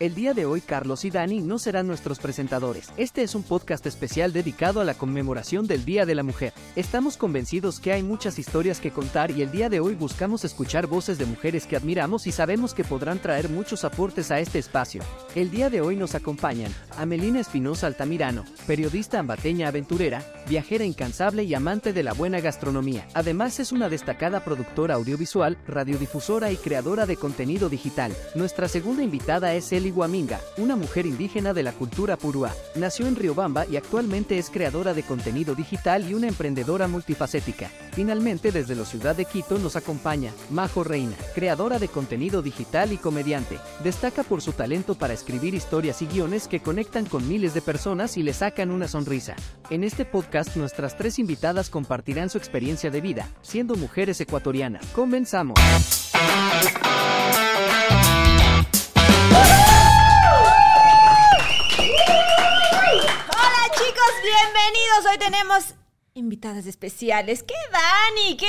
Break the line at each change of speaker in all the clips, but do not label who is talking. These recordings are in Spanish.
El día de hoy Carlos y Dani no serán nuestros presentadores. Este es un podcast especial dedicado a la conmemoración del Día de la Mujer. Estamos convencidos que hay muchas historias que contar y el día de hoy buscamos escuchar voces de mujeres que admiramos y sabemos que podrán traer muchos aportes a este espacio. El día de hoy nos acompañan Amelina Espinosa Altamirano, periodista ambateña aventurera, viajera incansable y amante de la buena gastronomía. Además es una destacada productora audiovisual, radiodifusora y creadora de contenido digital. Nuestra segunda invitada es Eli Guaminga, una mujer indígena de la cultura purúa. Nació en Riobamba y actualmente es creadora de contenido digital y una emprendedora multifacética. Finalmente, desde la ciudad de Quito nos acompaña Majo Reina, creadora de contenido digital y comediante. Destaca por su talento para escribir historias y guiones que conectan con miles de personas y le sacan una sonrisa. En este podcast, nuestras tres invitadas compartirán su experiencia de vida, siendo mujeres ecuatorianas. Comenzamos.
Bienvenidos. Hoy tenemos invitadas especiales. ¿Qué Dani? ¿Qué,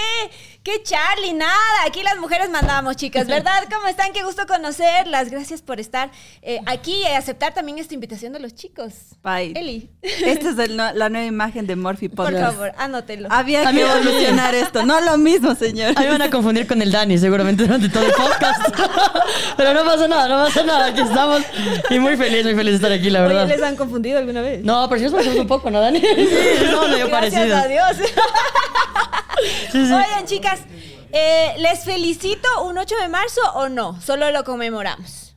qué Charlie? Nada, aquí las mujeres mandamos, chicas, ¿verdad? ¿Cómo están? Qué gusto conocerlas. Gracias por estar eh, aquí y aceptar también esta invitación de los chicos.
Bye.
Eli,
Esta es el no- la nueva imagen de Morphy
por
Podcast.
favor, anótelo.
Había
A mí
que
también.
evolucionar esto. No lo mismo, señor.
A mí van a confundir con el Dani seguramente durante todo el podcast. Pero no pasa nada, no pasa nada. Aquí estamos. Y muy feliz, muy feliz de estar aquí, la
Oye,
verdad.
¿les han confundido alguna vez?
No, pero si nos parecemos un poco, ¿no, Dani? Sí, no, medio
Gracias
parecidos.
A Dios.
Sí, sí.
Oigan, chicas, eh, ¿les felicito un 8 de marzo o no? Solo lo conmemoramos.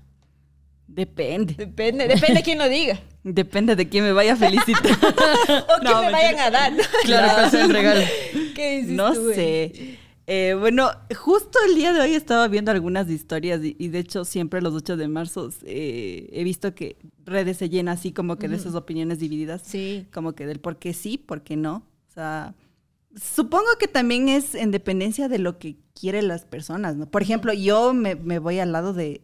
Depende.
Depende, depende de quién lo diga.
Depende de quién me vaya a felicitar.
O
No,
que me vayan a dar.
Claro, ¿cuál el regalo?
¿Qué dices
No
güey?
sé. Eh, bueno, justo el día de hoy estaba viendo algunas historias y, y de hecho siempre los 8 de marzo eh, he visto que redes se llenan así como que de esas opiniones divididas.
Sí.
Como que del por qué sí, por qué no. Sea, supongo que también es en dependencia de lo que quieren las personas, ¿no? Por ejemplo, yo me, me voy al lado de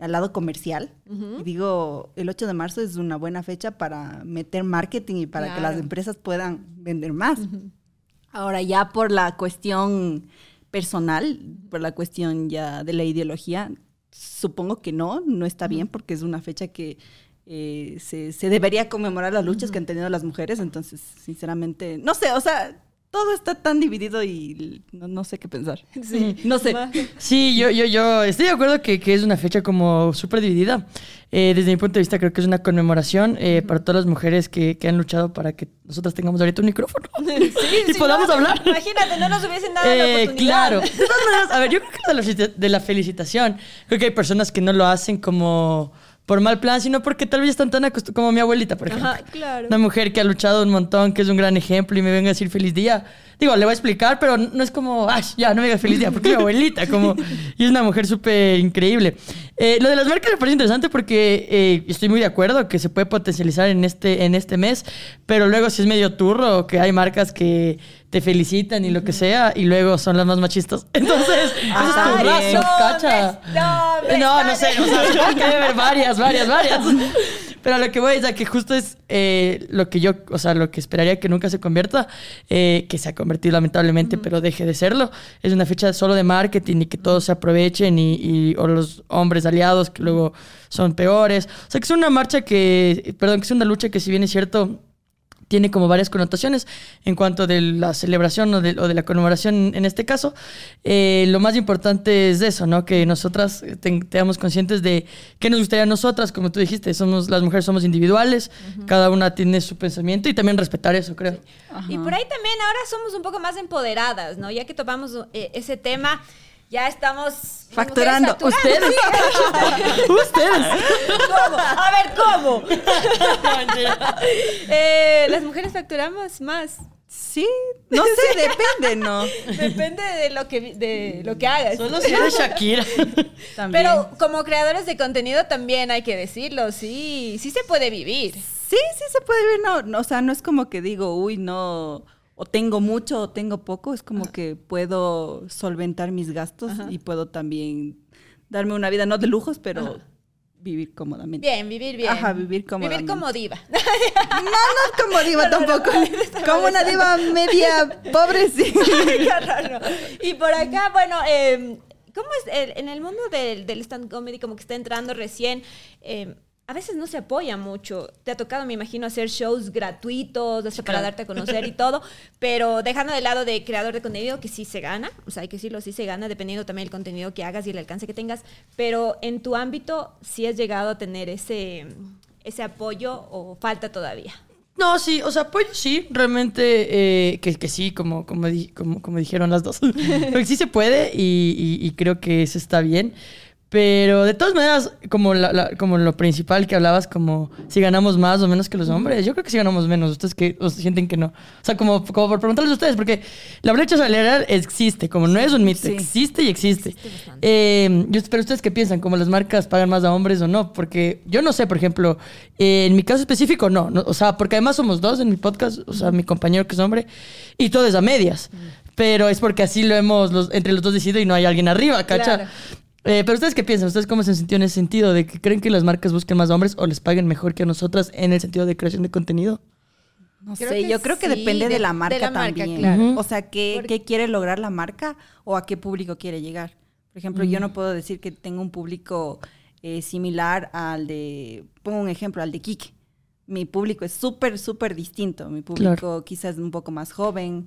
al lado comercial y digo, el 8 de marzo es una buena fecha para meter marketing y para que las empresas puedan vender más. Ahora ya por la cuestión personal, por la cuestión ya de la ideología, supongo que no, no está bien porque es una fecha que eh, se, se debería conmemorar las luchas que han tenido las mujeres, entonces sinceramente, no sé, o sea, todo está tan dividido y no, no sé qué pensar.
Sí.
No sé.
Sí, yo, yo, yo estoy de acuerdo que, que es una fecha como súper dividida. Eh, desde mi punto de vista creo que es una conmemoración eh, para todas las mujeres que, que han luchado para que nosotras tengamos ahorita un micrófono
Sí,
y
sí,
podamos
no,
hablar.
Imagínate, no nos hubiesen dado la
Eh,
oportunidad.
claro. De todas maneras, a ver, yo creo que la, de la felicitación, creo que hay personas que no lo hacen como por mal plan, sino porque tal vez están tan acostumbradas, como mi abuelita, por ejemplo.
Ajá, claro.
Una mujer que ha luchado un montón, que es un gran ejemplo y me venga a decir feliz día. Digo, le voy a explicar, pero no es como, ay, ya, no me diga feliz día, porque es mi abuelita, como, y es una mujer súper increíble. Eh, lo de las marcas me parece interesante porque eh, estoy muy de acuerdo que se puede potencializar en este, en este mes, pero luego si es medio turro, que hay marcas que te felicitan y lo que sea, y luego son las más machistas. Entonces, eso es
Ah.
No,
cacha.
no,
No, no sé, o sea, que haber varias, varias, varias. Pero lo que voy es a que justo es eh, lo que yo, o sea, lo que esperaría que nunca se convierta, eh, que se ha convertido lamentablemente, pero deje de serlo. Es una fecha solo de marketing y que todos se aprovechen y, y- o los hombres aliados que luego son peores. O sea, que es una marcha que, perdón, que es una lucha que si bien es cierto tiene como varias connotaciones en cuanto de la celebración o de, o de la conmemoración en este caso. Eh, lo más importante es eso, ¿no? Que nosotras ten- tengamos conscientes de qué nos gustaría a nosotras, como tú dijiste, somos las mujeres somos individuales, cada una tiene su pensamiento y también respetar eso, creo.
Y por ahí también ahora somos un poco más empoderadas, ¿no? Ya que topamos eh, ese tema, ya estamos...
Facturando.
facturando.
Ustedes.
¿Cómo? A ver, ¿cómo? Eh, las mujeres facturamos más.
Sí, no sé, depende, ¿no?
Depende de lo que, de lo que hagas.
Solo si eres Shakira.
También.
Pero como creadores de contenido también hay que decirlo, sí, sí se puede vivir.
Sí, sí se puede ver, no, no, o sea, no es como que digo, uy, no, o tengo mucho o tengo poco, es como que puedo solventar mis gastos y puedo también darme una vida, no de lujos, pero vivir cómodamente.
Bien, vivir bien.
Ajá, vivir
Vivir
cómodamente.
como diva.
No, no como diva tampoco, como una diva media pobre, sí.
Qué horror, no. Y por acá, bueno, eh, ¿cómo es el- en el mundo del, del stand comedy como que está entrando recién? eh, a veces no se apoya mucho. Te ha tocado, me imagino, hacer shows gratuitos, hasta para
claro.
darte a conocer y todo, pero dejando de lado de creador de contenido, que sí se gana, o sea, hay que decirlo, sí se gana, dependiendo también del contenido que hagas y el alcance que tengas, pero en tu ámbito, ¿sí has llegado a tener ese, ese apoyo o falta todavía?
No, sí, o sea, apoyo sí, realmente eh, que, que sí, como, como, di- como, como dijeron las dos. Pero sí se puede y, y- y creo que eso está bien. Pero de todas maneras, como, la- la- como lo principal que hablabas, como si ganamos más o menos que los hombres, yo creo que sí ganamos menos. Ustedes que o sienten que no. O sea, como, como por preguntarles a ustedes, porque la brecha salarial existe, como no es un mito,
Sí.
existe y existe.
Existe.
Eh, pero ustedes qué piensan, como las marcas pagan más a hombres o no, porque yo no sé, por ejemplo, eh, en mi caso específico no, no, o sea, porque además somos dos en mi podcast, o sea, mi compañero que es hombre, y todo es a medias, pero es porque así lo hemos los- entre los dos decidido y no hay alguien arriba, ¿cacha?
Claro.
Eh, pero ustedes qué piensan, ustedes cómo se han sentido en ese sentido, de que creen que las marcas busquen más hombres o les paguen mejor que a nosotras en el sentido de creación de contenido.
No
Creo
sé, yo creo que
sí,
depende de,
de-
la
de
marca también.
claro.
O sea, ¿qué,
Porque-
qué quiere lograr la marca o a qué público quiere llegar? Por ejemplo, yo no puedo decir que tengo un público eh, similar al de, pongo un ejemplo, al de Kike. Mi público es súper, súper distinto. Mi público quizás un poco más joven.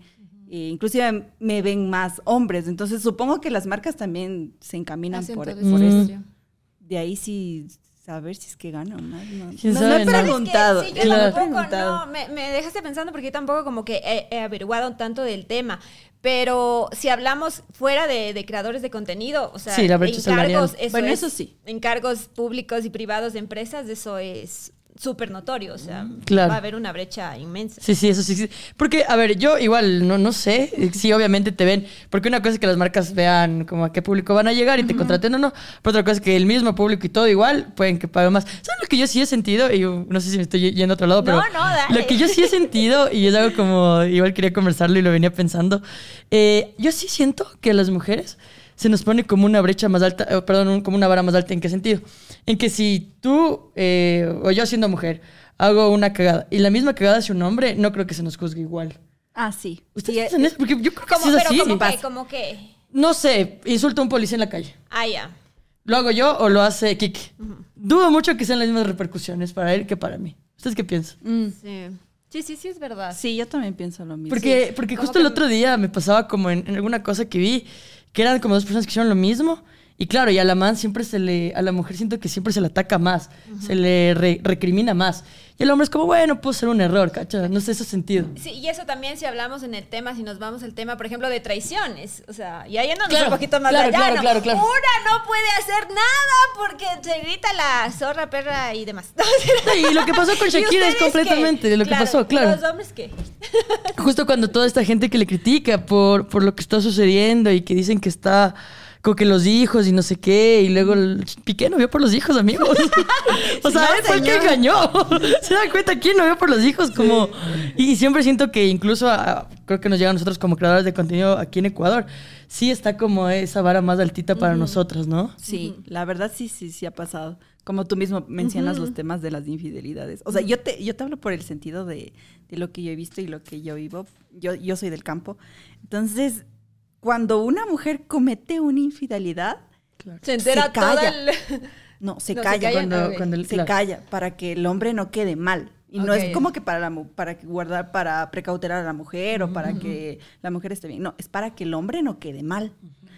Eh, inclusive me ven más hombres. Entonces supongo que las marcas también se encaminan por, por eso. De ahí sí saber si es que gano o más. No,
¿Quién
no, he preguntado.
Es que, sí, yo
Claro.
tampoco,
preguntado.
no, me, me dejaste pensando porque yo tampoco como que he, he averiguado tanto del tema. Pero si hablamos fuera de, de creadores de contenido, o sea,
Sí,
encargos, eso
Bueno,
es-
eso sí.
encargos públicos y privados de empresas, eso es súper notorio, o sea,
Claro.
va a haber una brecha inmensa.
Sí, sí, eso sí. sí. Porque, a ver, yo igual no, no sé. Sí, obviamente te ven. Porque una cosa es que las marcas vean como a qué público van a llegar y te contraten o no. Pero otra cosa es que el mismo público y todo igual pueden que paguen más. ¿Sabes lo que yo sí he sentido? Y yo no sé si me estoy yendo a otro lado, pero.
No, no, dale.
Lo que yo sí he sentido, y es algo como. Igual quería conversarlo y lo venía pensando. eh, yo sí siento que las mujeres se nos pone como una brecha más alta, eh, perdón, un- como una vara más alta. ¿En qué sentido? En que si tú, eh, o yo siendo mujer, hago una cagada y la misma cagada hace un hombre, no creo que se nos juzgue igual.
Ah, sí.
¿Ustedes
Sí,
piensan eso? Porque yo creo que sí es
pero
así.
como que, como que,
No sé, insulto a un policía en la calle.
ah, ya.
¿Lo hago yo o lo hace Kike? Dudo mucho que sean las mismas repercusiones para él que para mí. ¿Ustedes qué piensan?
Mm.
Sí. sí, sí, sí, es verdad.
Sí, yo también pienso lo mismo.
Porque, porque justo el otro día me pasaba como en, en alguna cosa que vi, que eran como dos personas que hicieron lo mismo. Y claro, y a la man siempre se le, a la mujer siento que siempre se le ataca más, se le re- recrimina más. Y el hombre es como, bueno, puede ser un error, ¿cacha? No sé ese sentido.
Sí, y eso también si hablamos en el tema, si nos vamos al tema, por ejemplo, de traiciones. O sea, ya yéndonos
Claro,
un poquito más
claro,
allá,
claro,
¿no?
claro, claro.
Una no puede hacer nada porque se grita la zorra, perra y demás.
Y lo que pasó con
¿Y
Shakira es completamente
qué?
de lo que
Claro,
pasó,
¿y
claro.
¿Los hombres qué?
Justo cuando toda esta gente que le critica por, por lo que está sucediendo y que dicen que está con que los hijos y no sé qué, y luego el Piqué no vio por los hijos, amigos. o sea,
No,
él fue el que engañó. ¿Se dan cuenta quién no vio por los hijos? Como, y siempre siento que incluso a- creo que nos llega a nosotros como creadores de contenido aquí en Ecuador, sí está como esa vara más altita para nosotros, ¿no?
Sí, la verdad sí, sí, sí ha pasado. Como tú mismo mencionas los temas de las infidelidades. O sea, yo te, yo te hablo por el sentido de, de lo que yo he visto y lo que yo vivo. Yo, yo soy del campo. Entonces, cuando una mujer comete una infidelidad,
Se entera
Se calla.
el...
no, se
No,
calla.
Cuando, cuando el-
se
claro.
calla para que el hombre no quede mal. Y no es como que para la mu- para guardar, para precautelar a la mujer o para que la mujer esté bien. No, es para que el hombre no quede mal.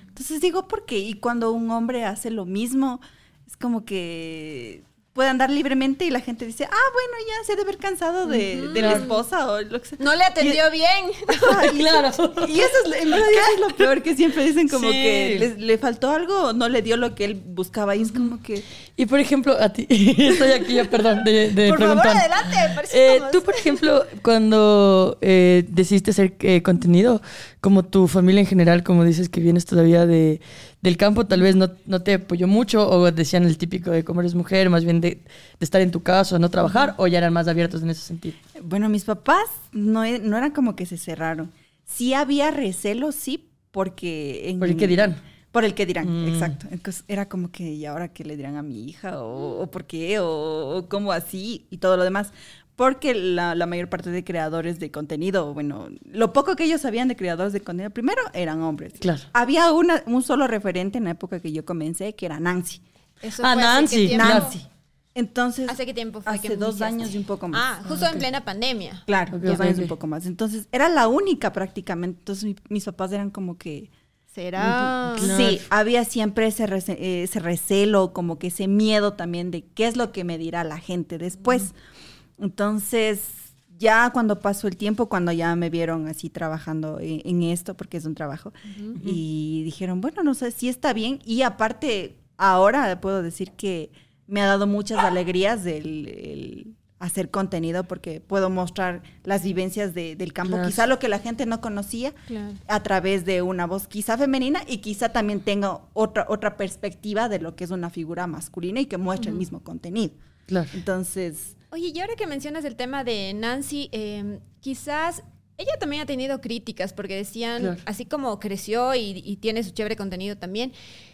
Entonces digo, ¿por qué? Y cuando un hombre hace lo mismo, es como que puede andar libremente y la gente dice, ah, bueno, ya se debe haber cansado de, de la esposa o lo que sea.
No le atendió bien.
Ajá, y-
Claro.
Y eso es, en verdad, eso es lo peor que siempre dicen como
Sí.
que le, le faltó algo o no le dio lo que él buscaba y es como que...
Y por ejemplo, a ti, estoy aquí ya, perdón, de, de
Por favor,
preguntar.
adelante. parece
Eh, tú, por ejemplo, cuando eh, decidiste hacer eh, contenido, como tu familia en general, como dices que vienes todavía de, del campo, tal vez no, no te apoyó mucho o decían el típico de cómo eres mujer, más bien de, de estar en tu casa, no trabajar, o ya eran más abiertos en ese sentido.
Bueno, mis papás no, e- no eran como que se cerraron. Sí había recelo, sí, porque... En,
¿Por el qué dirán?
Por el que dirán,
Mm.
exacto. Entonces, era como que, ¿y ahora qué le dirán a mi hija? ¿O, o por qué? O, o cómo así? Y todo lo demás. Porque la, la mayor parte de creadores de contenido, bueno, lo poco que ellos sabían de creadores de contenido, primero eran hombres.
Claro.
Había una, un solo referente en la época que yo comencé, que era Nancy.
Eso
Ah,
fue
Nancy.
Nancy. Entonces,
¿Hace qué tiempo fue
hace
que
dos
iniciaste?
años y un poco más.
Ah, justo en plena pandemia.
Claro, dos años y un poco más. Entonces, era la única prácticamente. Entonces, mi- mis papás eran como que...
¿Será?
Claro.
Sí, había siempre ese, rece- eh, ese recelo, como que ese miedo también de qué es lo que me dirá la gente después. Entonces, ya cuando pasó el tiempo, cuando ya me vieron así trabajando en, en esto, porque es un trabajo, y dijeron, bueno, no sé si está bien. Y aparte, ahora puedo decir que me ha dado muchas alegrías el, el hacer contenido porque puedo mostrar las vivencias de- del campo,
Claro.
quizá lo que la gente no conocía
Claro.
a través de una voz quizá femenina y quizá también tenga otra, otra perspectiva de lo que es una figura masculina y que muestra el mismo contenido.
Claro.
Entonces,
Oye, y ahora que mencionas el tema de Nancy, eh, quizás ella también ha tenido críticas porque decían,
Claro.
así como creció y, y tiene su chévere contenido también,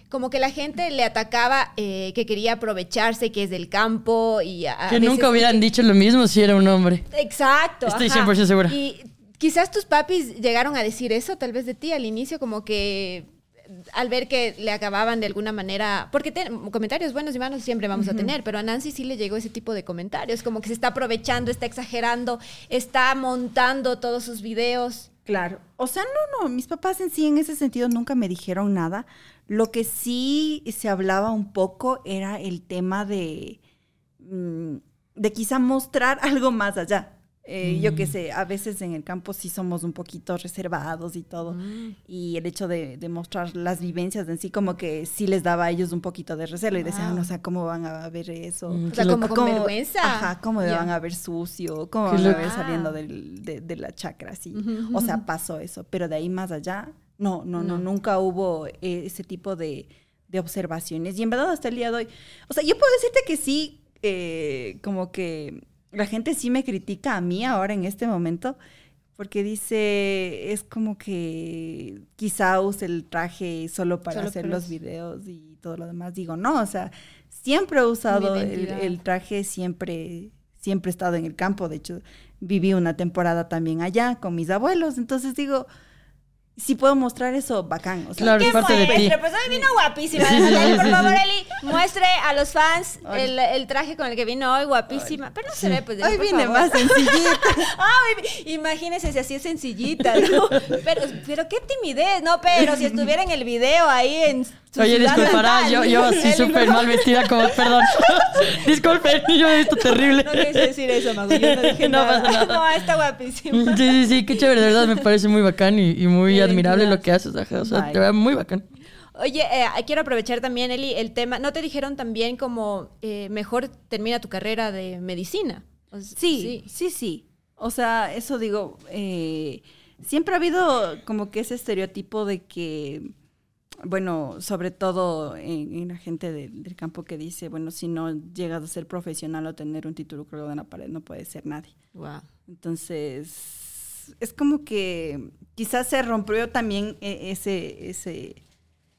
como que la gente le atacaba eh, que quería aprovecharse, que es del campo y a-
Que nunca hubieran dicho lo mismo si era un hombre.
Exacto.
Estoy
ajá.
100% segura.
Y quizás tus papis llegaron a decir eso, tal vez de ti al inicio, como que al ver que le acababan de alguna manera, porque te- comentarios buenos y malos siempre vamos a tener, pero a Nancy sí le llegó ese tipo de comentarios, como que se está aprovechando, está exagerando, está montando todos sus videos.
claro. O sea, no, no, mis papás en sí en ese sentido nunca me dijeron nada. Lo que sí se hablaba un poco era el tema de, mm, de quizá mostrar algo más allá. Eh, Yo qué sé, a veces en el campo sí somos un poquito reservados y todo. Y el hecho de, de mostrar las vivencias en sí, como que sí les daba a ellos un poquito de recelo y decían,
Wow.
o sea, ¿cómo van a ver eso?
Mm,
O sea, como con vergüenza.
Ajá, ¿cómo van a ver sucio? ¿Cómo
Qué
van a ver saliendo del- de, de la chacra? Así. O sea, pasó eso. Pero de ahí más allá, no, no, no,
No.
nunca hubo eh, ese tipo de, de observaciones. Y en verdad hasta el día de hoy, o sea, yo puedo decirte que sí, eh, como que la gente sí me critica a mí ahora en este momento. Porque dice, es como que quizá use el traje solo para
Solo
hacer los videos y todo lo demás. Digo, no, o sea, siempre he usado el traje, siempre, siempre he estado en el campo. De hecho, viví una temporada también allá con mis abuelos. Entonces digo, si puedo mostrar eso, bacán. O sea,
Claro, es parte de ti.
pues hoy vino guapísima.
Sí, sí, sí,
Por favor. Eli, muestre a los fans el, el traje con el que vino hoy, guapísima. Pero no se ve, pues.
Hoy
por
viene
favor.
más sencillita.
Ay, imagínese si así es sencillita, ¿no? Pero, pero qué timidez, no, pero si estuviera en el video ahí en
Oye, disculpará, yo, yo súper
no,
mal vestida, como, perdón. Disculpen, yo he visto terrible.
No quise decir eso, Mago, yo no dije
No
nada.
pasa nada.
No, está guapísima.
Sí, sí, sí, qué chévere, de verdad me parece muy bacán y, y muy admirable lo que haces, ajá, o sea,
Bye.
de verdad muy bacán.
Oye, eh, quiero aprovechar también, Eli, el tema. ¿No te dijeron también como eh, mejor termina tu carrera de medicina? O s-
Sí, sí, sí. O sea, eso digo, eh, siempre ha habido como que ese estereotipo de que, bueno, sobre todo en, en la gente del- del campo que dice, bueno, si no llegas a ser profesional o tener un título colgado en la pared, no puedes ser nadie.
Wow.
Entonces, es como que quizás se rompió también e- ese, ese,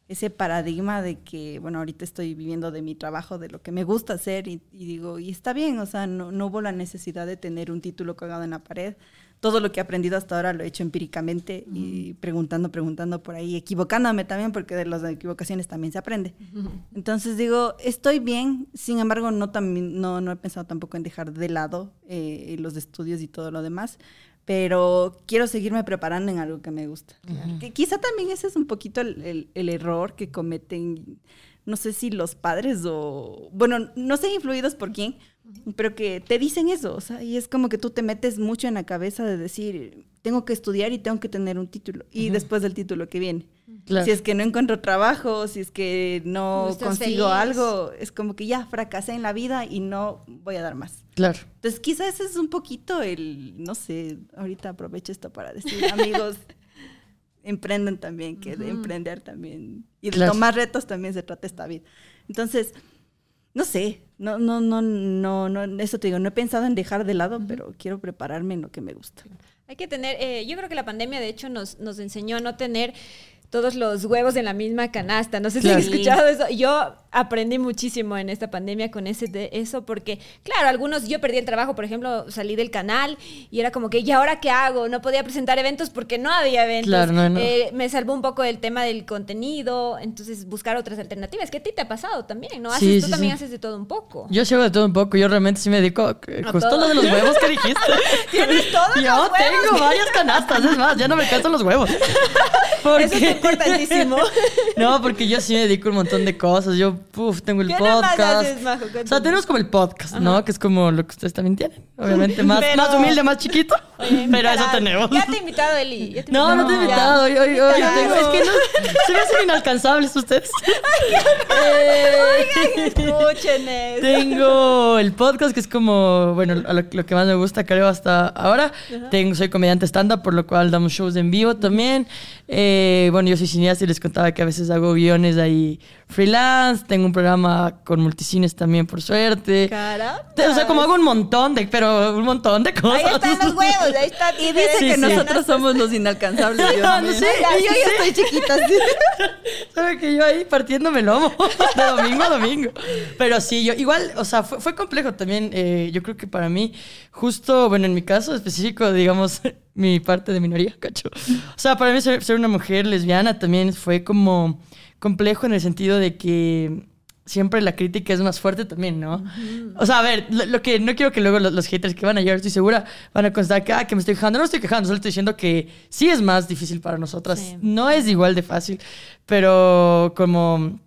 ese paradigma de que, bueno, ahorita estoy viviendo de mi trabajo, de lo que me gusta hacer y, y digo, y está bien, o sea, no, no hubo la necesidad de tener un título colgado en la pared. Todo lo que he aprendido hasta ahora lo he hecho empíricamente y preguntando, preguntando por ahí, equivocándome también, porque de las equivocaciones también se aprende. Entonces digo, estoy bien, sin embargo, no, también, no, no he pensado tampoco en dejar de lado eh, los estudios y todo lo demás, pero quiero seguirme preparando en algo que me gusta. Que quizá también ese es un poquito el, el- el error que cometen, no sé si los padres o, bueno, no sé influidos por quién, pero que te dicen eso, o sea, y es como que tú te metes mucho en la cabeza de decir, tengo que estudiar y tengo que tener un título, y después del título que viene.
Claro.
Si es que no encuentro trabajo, si es que no, consigo
feliz.
algo, es como que ya fracasé en la vida y no voy a dar más.
Claro.
Entonces quizás ese es un poquito el, no sé, ahorita aprovecho esto para decir, amigos, emprenden también, que de emprender también, y de
Claro.
tomar retos también se trata esta vida. Entonces, no sé, no, no, no, no, no, eso te digo, no he pensado en dejar de lado, pero quiero prepararme en lo que me gusta.
Hay que tener, eh, yo creo que la pandemia de hecho nos, nos enseñó a no tener todos los huevos en la misma canasta. No sé
Claro.
si han escuchado eso. Yo aprendí muchísimo en esta pandemia con ese de eso, porque, claro, algunos, yo perdí el trabajo, por ejemplo, salí del canal y era como que, ¿y ahora qué hago? No podía presentar eventos porque no había eventos.
Claro, no, no.
Eh, me salvó un poco el tema del contenido, entonces buscar otras alternativas. que a ti te ha pasado también, ¿no? Haces,
Sí,
tú
sí,
también
sí.
haces de todo un poco.
Yo llevo de todo un poco. Yo realmente sí me dedico. eh, Justo
todo.
lo de los huevos que dijiste.
Tienes todos
Yo
los huevos.
tengo varias canastas. Es más, ya no me cansan los huevos. Porque-
Eso es importantísimo.
No, porque yo sí me dedico a un montón de cosas. Yo, puf, tengo el
¿Qué nomás
podcast.
haces, Majo?
o sea, tenemos como el podcast, ¿no? Que es como lo que ustedes también tienen. Obviamente, más,
Pero-
más humilde, más chiquito.
Oye,
pero eso tenemos.
Ya te he invitado, Eli. ya te he
No, no te he invitado. Hoy, hoy, hoy tengo- es que no, se me hacen inalcanzables ustedes. Eh,
Escuchen eso.
Tengo el podcast que es como, bueno, a lo, lo que más me gusta creo hasta ahora. Tengo, soy comediante stand-up, por lo cual damos shows en vivo también. Eh, bueno, yo soy cineasta y les contaba que a veces hago guiones ahí freelance. Tengo un programa con multicines también, por suerte.
Caramba.
O sea, como hago un montón de, pero un montón de cosas.
Ahí están los huevos, ahí está.
Y dice
Sí,
que
sí.
nosotros somos los inalcanzables. Dios
No,
yo
sí.
ya estoy chiquita. sí.
Sabe que yo ahí partiéndome el lomo de domingo a domingo. Pero sí, yo igual, o sea, fue, fue complejo también. eh, yo creo que para mí, justo, bueno, en mi caso específico, digamos, mi parte de minoría, cacho. O sea, para mí ser, ser una mujer lesbiana también fue como complejo en el sentido de que siempre la crítica es más fuerte también, ¿no? O sea, a ver, lo, lo que no quiero que luego los, los haters que van a llegar, estoy segura, van a constar que, ah, que me estoy quejando. No estoy quejando, solo estoy diciendo que sí es más difícil para nosotras.
Sí.
No es igual de fácil, pero como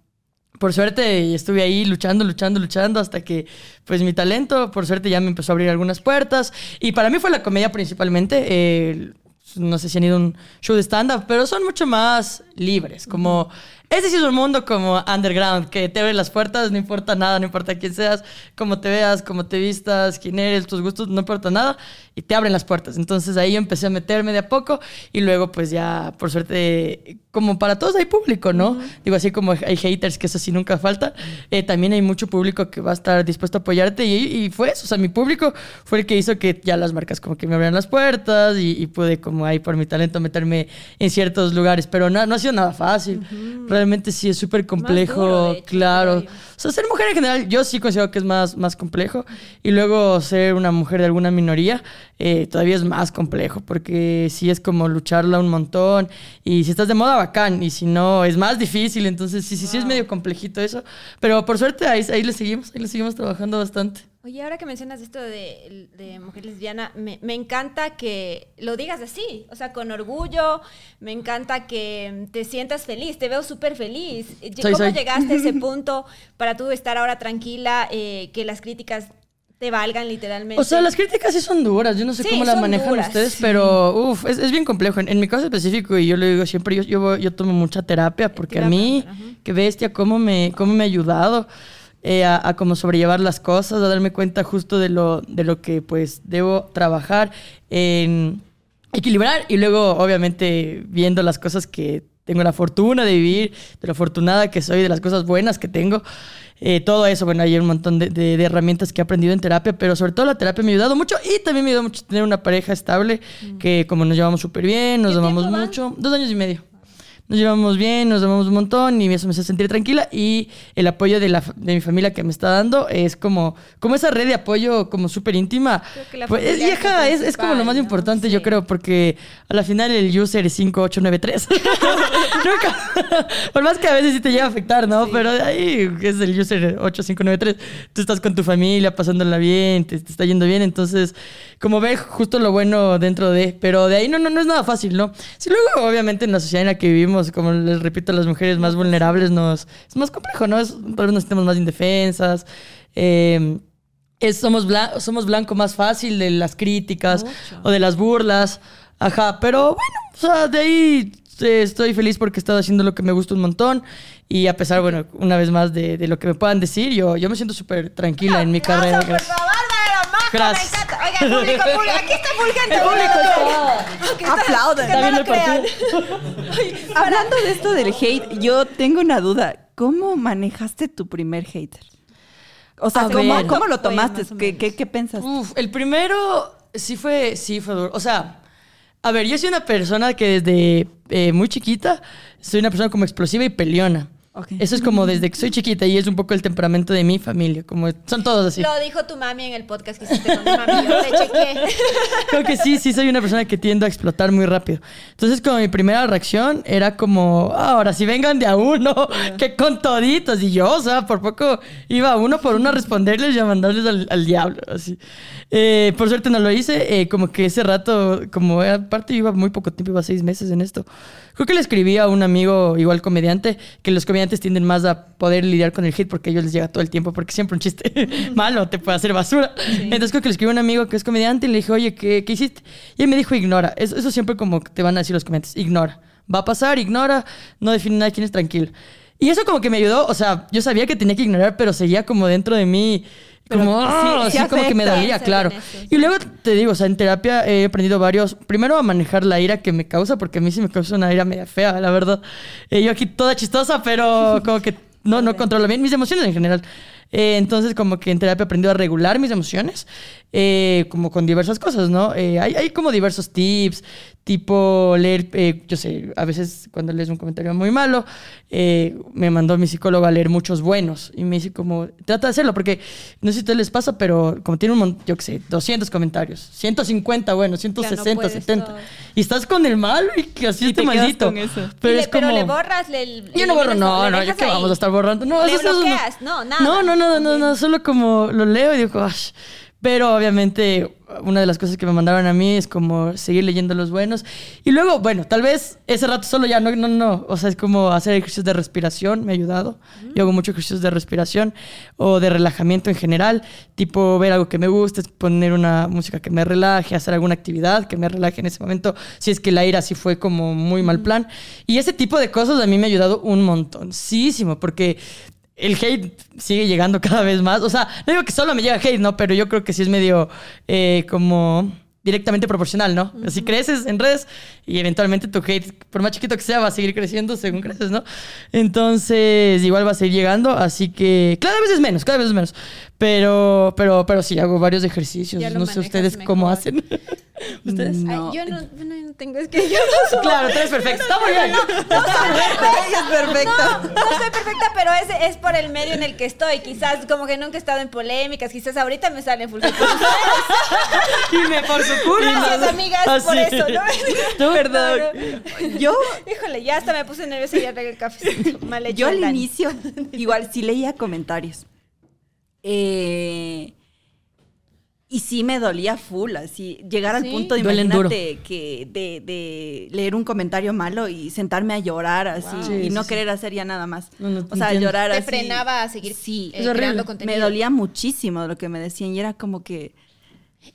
por suerte estuve ahí luchando, luchando, luchando hasta que pues mi talento, por suerte ya me empezó a abrir algunas puertas. Y para mí fue la comedia principalmente. eh, no sé si han ido a un show de stand-up, pero son mucho más libres. Como, ese sí es un mundo como underground, que te abre las puertas, no importa nada, no importa quién seas, cómo te veas, cómo te vistas, quién eres, tus gustos, no importa nada, y te abren las puertas. Entonces ahí yo empecé a meterme de a poco y luego pues ya, por suerte, como para todos hay público, ¿no? Digo, así como hay haters, que eso sí nunca falta, eh, también hay mucho público que va a estar dispuesto a apoyarte y, y fue eso, o sea, mi público fue el que hizo que ya las marcas como que me abrieran las puertas y, y pude como ahí por mi talento meterme en ciertos lugares, pero no, no ha sido nada fácil, realmente sí es súper complejo,
duro, hecho,
claro. O sea, ser mujer en general, yo sí considero que es más, más complejo. Y luego ser una mujer de alguna minoría, eh, todavía es más complejo, porque sí es como lucharla un montón. Y si estás de moda, bacán. Y si no, es más difícil. Entonces, sí, sí, sí es medio complejito eso. Pero por suerte, ahí, ahí le seguimos, ahí le seguimos trabajando bastante.
Oye, ahora que mencionas esto de, de mujer lesbiana, me, me encanta que lo digas así, o sea, con orgullo, me encanta que te sientas feliz, te veo súper feliz.
Soy-
¿Cómo
soy.
llegaste a ese punto para tú estar ahora tranquila, eh, que las críticas te valgan literalmente?
O sea, las críticas sí son duras. Yo no sé
Sí,
cómo las manejan
duras,
ustedes, pero uf, es, es bien complejo. En, en mi caso específico, y yo lo digo siempre, yo, yo, voy- yo tomo mucha terapia porque a mí, qué bestia, cómo me, cómo me ha ayudado eh, a, a cómo sobrellevar las cosas, a darme cuenta justo de lo, de lo que pues debo trabajar en equilibrar y luego obviamente viendo las cosas que tengo la fortuna de vivir, de lo afortunada que soy, de las cosas buenas que tengo. Eh, todo eso, bueno, hay un montón de, de- de herramientas que he aprendido en terapia, pero sobre todo la terapia me ha ayudado mucho y también me ayudó mucho tener una pareja estable que como nos llevamos súper bien, nos
¿Qué
amamos mucho, dos años y medio. Nos llevamos bien, nos amamos un montón y eso me hace sentir tranquila y el apoyo de, la, de mi familia que me está dando es como, como esa red de apoyo como súper íntima. Pues,
es
ajá, es, es como lo más
¿no?
importante, yo
Sí.
creo, porque a la final el user es 5893. Nunca. Por más que a veces sí te llega a afectar, ¿no? Pero de ahí es el user 8593. Tú estás con tu familia, pasándola bien, te, te está yendo bien. Entonces, como ver justo lo bueno dentro de. Pero de ahí no, no, no es nada fácil, ¿no? Si luego, obviamente, en la sociedad en la que vivimos, como les repito, las mujeres más vulnerables nos. Es más complejo, ¿no? Es, tal vez nos sentimos más indefensas. Eh, es- somos, blan- somos blanco más fácil de las críticas
Mucho.
o de las burlas. Ajá, pero bueno, o sea, de ahí eh, estoy feliz porque he estado haciendo lo que me gusta un montón. Y a pesar, bueno, una vez más de, de lo que me puedan decir, yo, yo me siento súper tranquila en mi carrera.
Por favor,
Gracias.
Me encanta. Oiga, público, público, aquí está fulgente.
El público
Aunque está-
viendo
lo
el
crean.
partido.
Hablando de esto del hate, yo tengo una duda. ¿Cómo manejaste tu primer hater? O sea,
A
¿cómo, lo tomaste? ¿Qué, qué, qué pensaste?
Uf, el primero sí fue, sí fue duro. O sea, a ver, yo soy una persona que desde eh, muy chiquita, soy una persona como explosiva y peleona.
Ok.
Eso es como desde que soy chiquita y es un poco el temperamento de mi familia, como son todos así.
Lo dijo tu mami en el podcast que hiciste con mi mami. Yo te chequé.
Creo que sí, sí soy una persona que tiendo a explotar muy rápido. Entonces, como mi primera reacción era como, "Ah, ahora si vengan de a uno, que con toditos. Y yo, o sea, por poco iba uno por uno a responderles y a mandarles al, al diablo, así. Eh, por suerte no lo hice, eh, como que ese rato, como aparte iba muy poco tiempo, iba seis meses en esto. Creo que le escribí a un amigo, igual comediante, que los comediantes tienden más a poder lidiar con el hate porque a ellos les llega todo el tiempo, porque siempre un chiste malo te puede hacer basura. Entonces creo que le escribí a un amigo que es comediante y le dije, oye, ¿qué, qué hiciste? Y él me dijo, ignora. Eso, eso siempre como que te van a decir los comediantes, ignora. Va a pasar, ignora, no define nada, quién es tranquilo. Y eso como que me ayudó, o sea, yo sabía que tenía que ignorar, pero seguía como dentro de mí, como,
Pero
"Ah",
sí- sí
así como que me dolía, claro. Y luego te digo, o sea, en terapia he aprendido varios. Primero a manejar la ira que me causa, porque a mí sí me causa una ira media fea, la verdad. Eh, yo aquí toda chistosa, pero como que no, no controlo bien mis emociones en general. Eh, entonces, como que en terapia he aprendido a regular mis emociones, eh, como con diversas cosas, ¿no? Eh, hay, hay como diversos tips, tipo leer, eh, yo sé, a veces cuando lees un comentario muy malo, eh, me mandó mi psicólogo a leer muchos buenos y me dice como, trata de hacerlo, porque no sé si a ustedes les pasa, pero como tiene un montón, yo qué sé, 200 comentarios, 150 buenos, 160,
puedes
70,
todo.
y estás con el malo y que así
Y
te maldito. Pero
le-
es como...
le borras, le,
Yo no borro, no, no, yo qué vamos a estar borrando. No,
¿Le
eso no.
bloqueas? No, nada.
No, no, no, no,
Ok.
no, solo como lo leo y digo, "Ash". Pero obviamente una de las cosas que me mandaron a mí es como seguir leyendo los buenos. Y luego, bueno, tal vez ese rato solo ya, no, no, no. O sea, es como hacer ejercicios de respiración, me ha ayudado. Yo hago muchos ejercicios de respiración o de relajamiento en general. Tipo ver algo que me guste, poner una música que me relaje, hacer alguna actividad que me relaje en ese momento. Si es que la ira sí fue como muy mal plan. Y ese tipo de cosas a mí me ha ayudado un montoncísimo porque el hate sigue llegando cada vez más. O sea, no digo que solo me llega hate, ¿no? Pero yo creo que sí es medio eh, como directamente proporcional, ¿no? Así creces en redes y eventualmente tu hate, por más chiquito que sea, va a seguir creciendo según creces, ¿no? Entonces, igual va a seguir llegando, así que cada vez es menos, cada vez es menos. Pero, pero, pero sí, hago varios ejercicios. No sé ustedes cómo hacen. ¿Ustedes?
No.
Ay, yo no, bueno, yo no tengo, es que yo no soy.
Claro, tú eres perfecto. Está muy bien.
Ella es perfecta.
No, no soy perfecta, pero es, es por el medio en el que estoy. Quizás como que nunca he estado en polémicas, quizás ahorita me salen full hate con ustedes.
Y me por su
Gracias, amigas,
Ah,
por
sí.
eso. ¿no?
¿Tú?
Perdón. Yo,
Híjole, ya hasta me puse nerviosa y ya regué el café. Mal hecho
yo al
Dani.
inicio, igual sí leía comentarios. Eh, y sí me dolía full, así, llegar al
Sí.
punto de imagínate que de, de leer un comentario malo y sentarme a llorar así
Wow.
Sí,
y
sí,
no
sí.
querer hacer ya nada más.
No, no, te
o sea,
entiendo.
llorar
Te
así.
frenaba a seguir
Sí,
eh, creando
me
contenido.
dolía muchísimo lo que me decían y era como que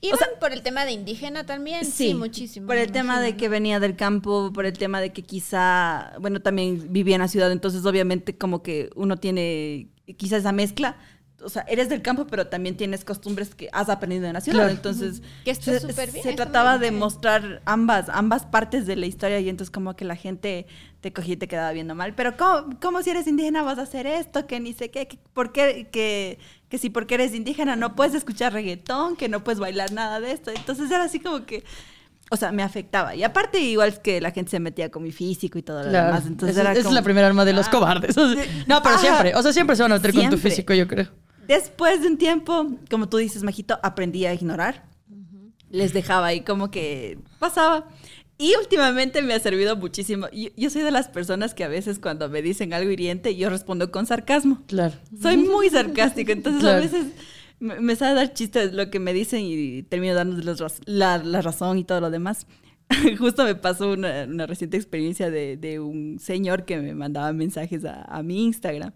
¿Iban
o sea,
por el tema de indígena también? Sí, muchísimo.
Por el tema de que venía del campo, por el tema de que quizá, bueno, también vivía en la ciudad, entonces obviamente como que uno tiene quizá esa mezcla. O sea, eres del campo, pero también tienes costumbres que has aprendido en la ciudad.
Claro.
Entonces,
Que
se,
bien,
trataba de mostrar ambas, ambas partes de la historia y entonces como que la gente te cogía y te quedaba viendo mal. Pero ¿cómo, cómo si eres indígena vas a hacer esto? Que ni sé qué, que, ¿por qué? Que, que si porque eres indígena no puedes escuchar reggaetón, que no puedes bailar nada de esto. Entonces era así como que... O sea, me afectaba. Y aparte, igual es que la gente se metía con mi físico y todo lo
Claro.
demás. Entonces era como-
es la primera arma de los
Ah.
cobardes. No, pero siempre. O sea, siempre se van a meter con tu físico, yo creo.
Después de un tiempo, como tú dices, Majito, aprendí a ignorar. Les dejaba ahí como que pasaba. Y últimamente me ha servido muchísimo. Yo, yo soy de las personas que a veces cuando me dicen algo hiriente, yo respondo con sarcasmo.
Claro.
Soy muy sarcástica, entonces
Claro.
a veces me, me sabe dar chistes lo que me dicen y termino dándoles la, la razón y todo lo demás. Justo me pasó una, una reciente experiencia de, de un señor que me mandaba mensajes a, a mi Instagram.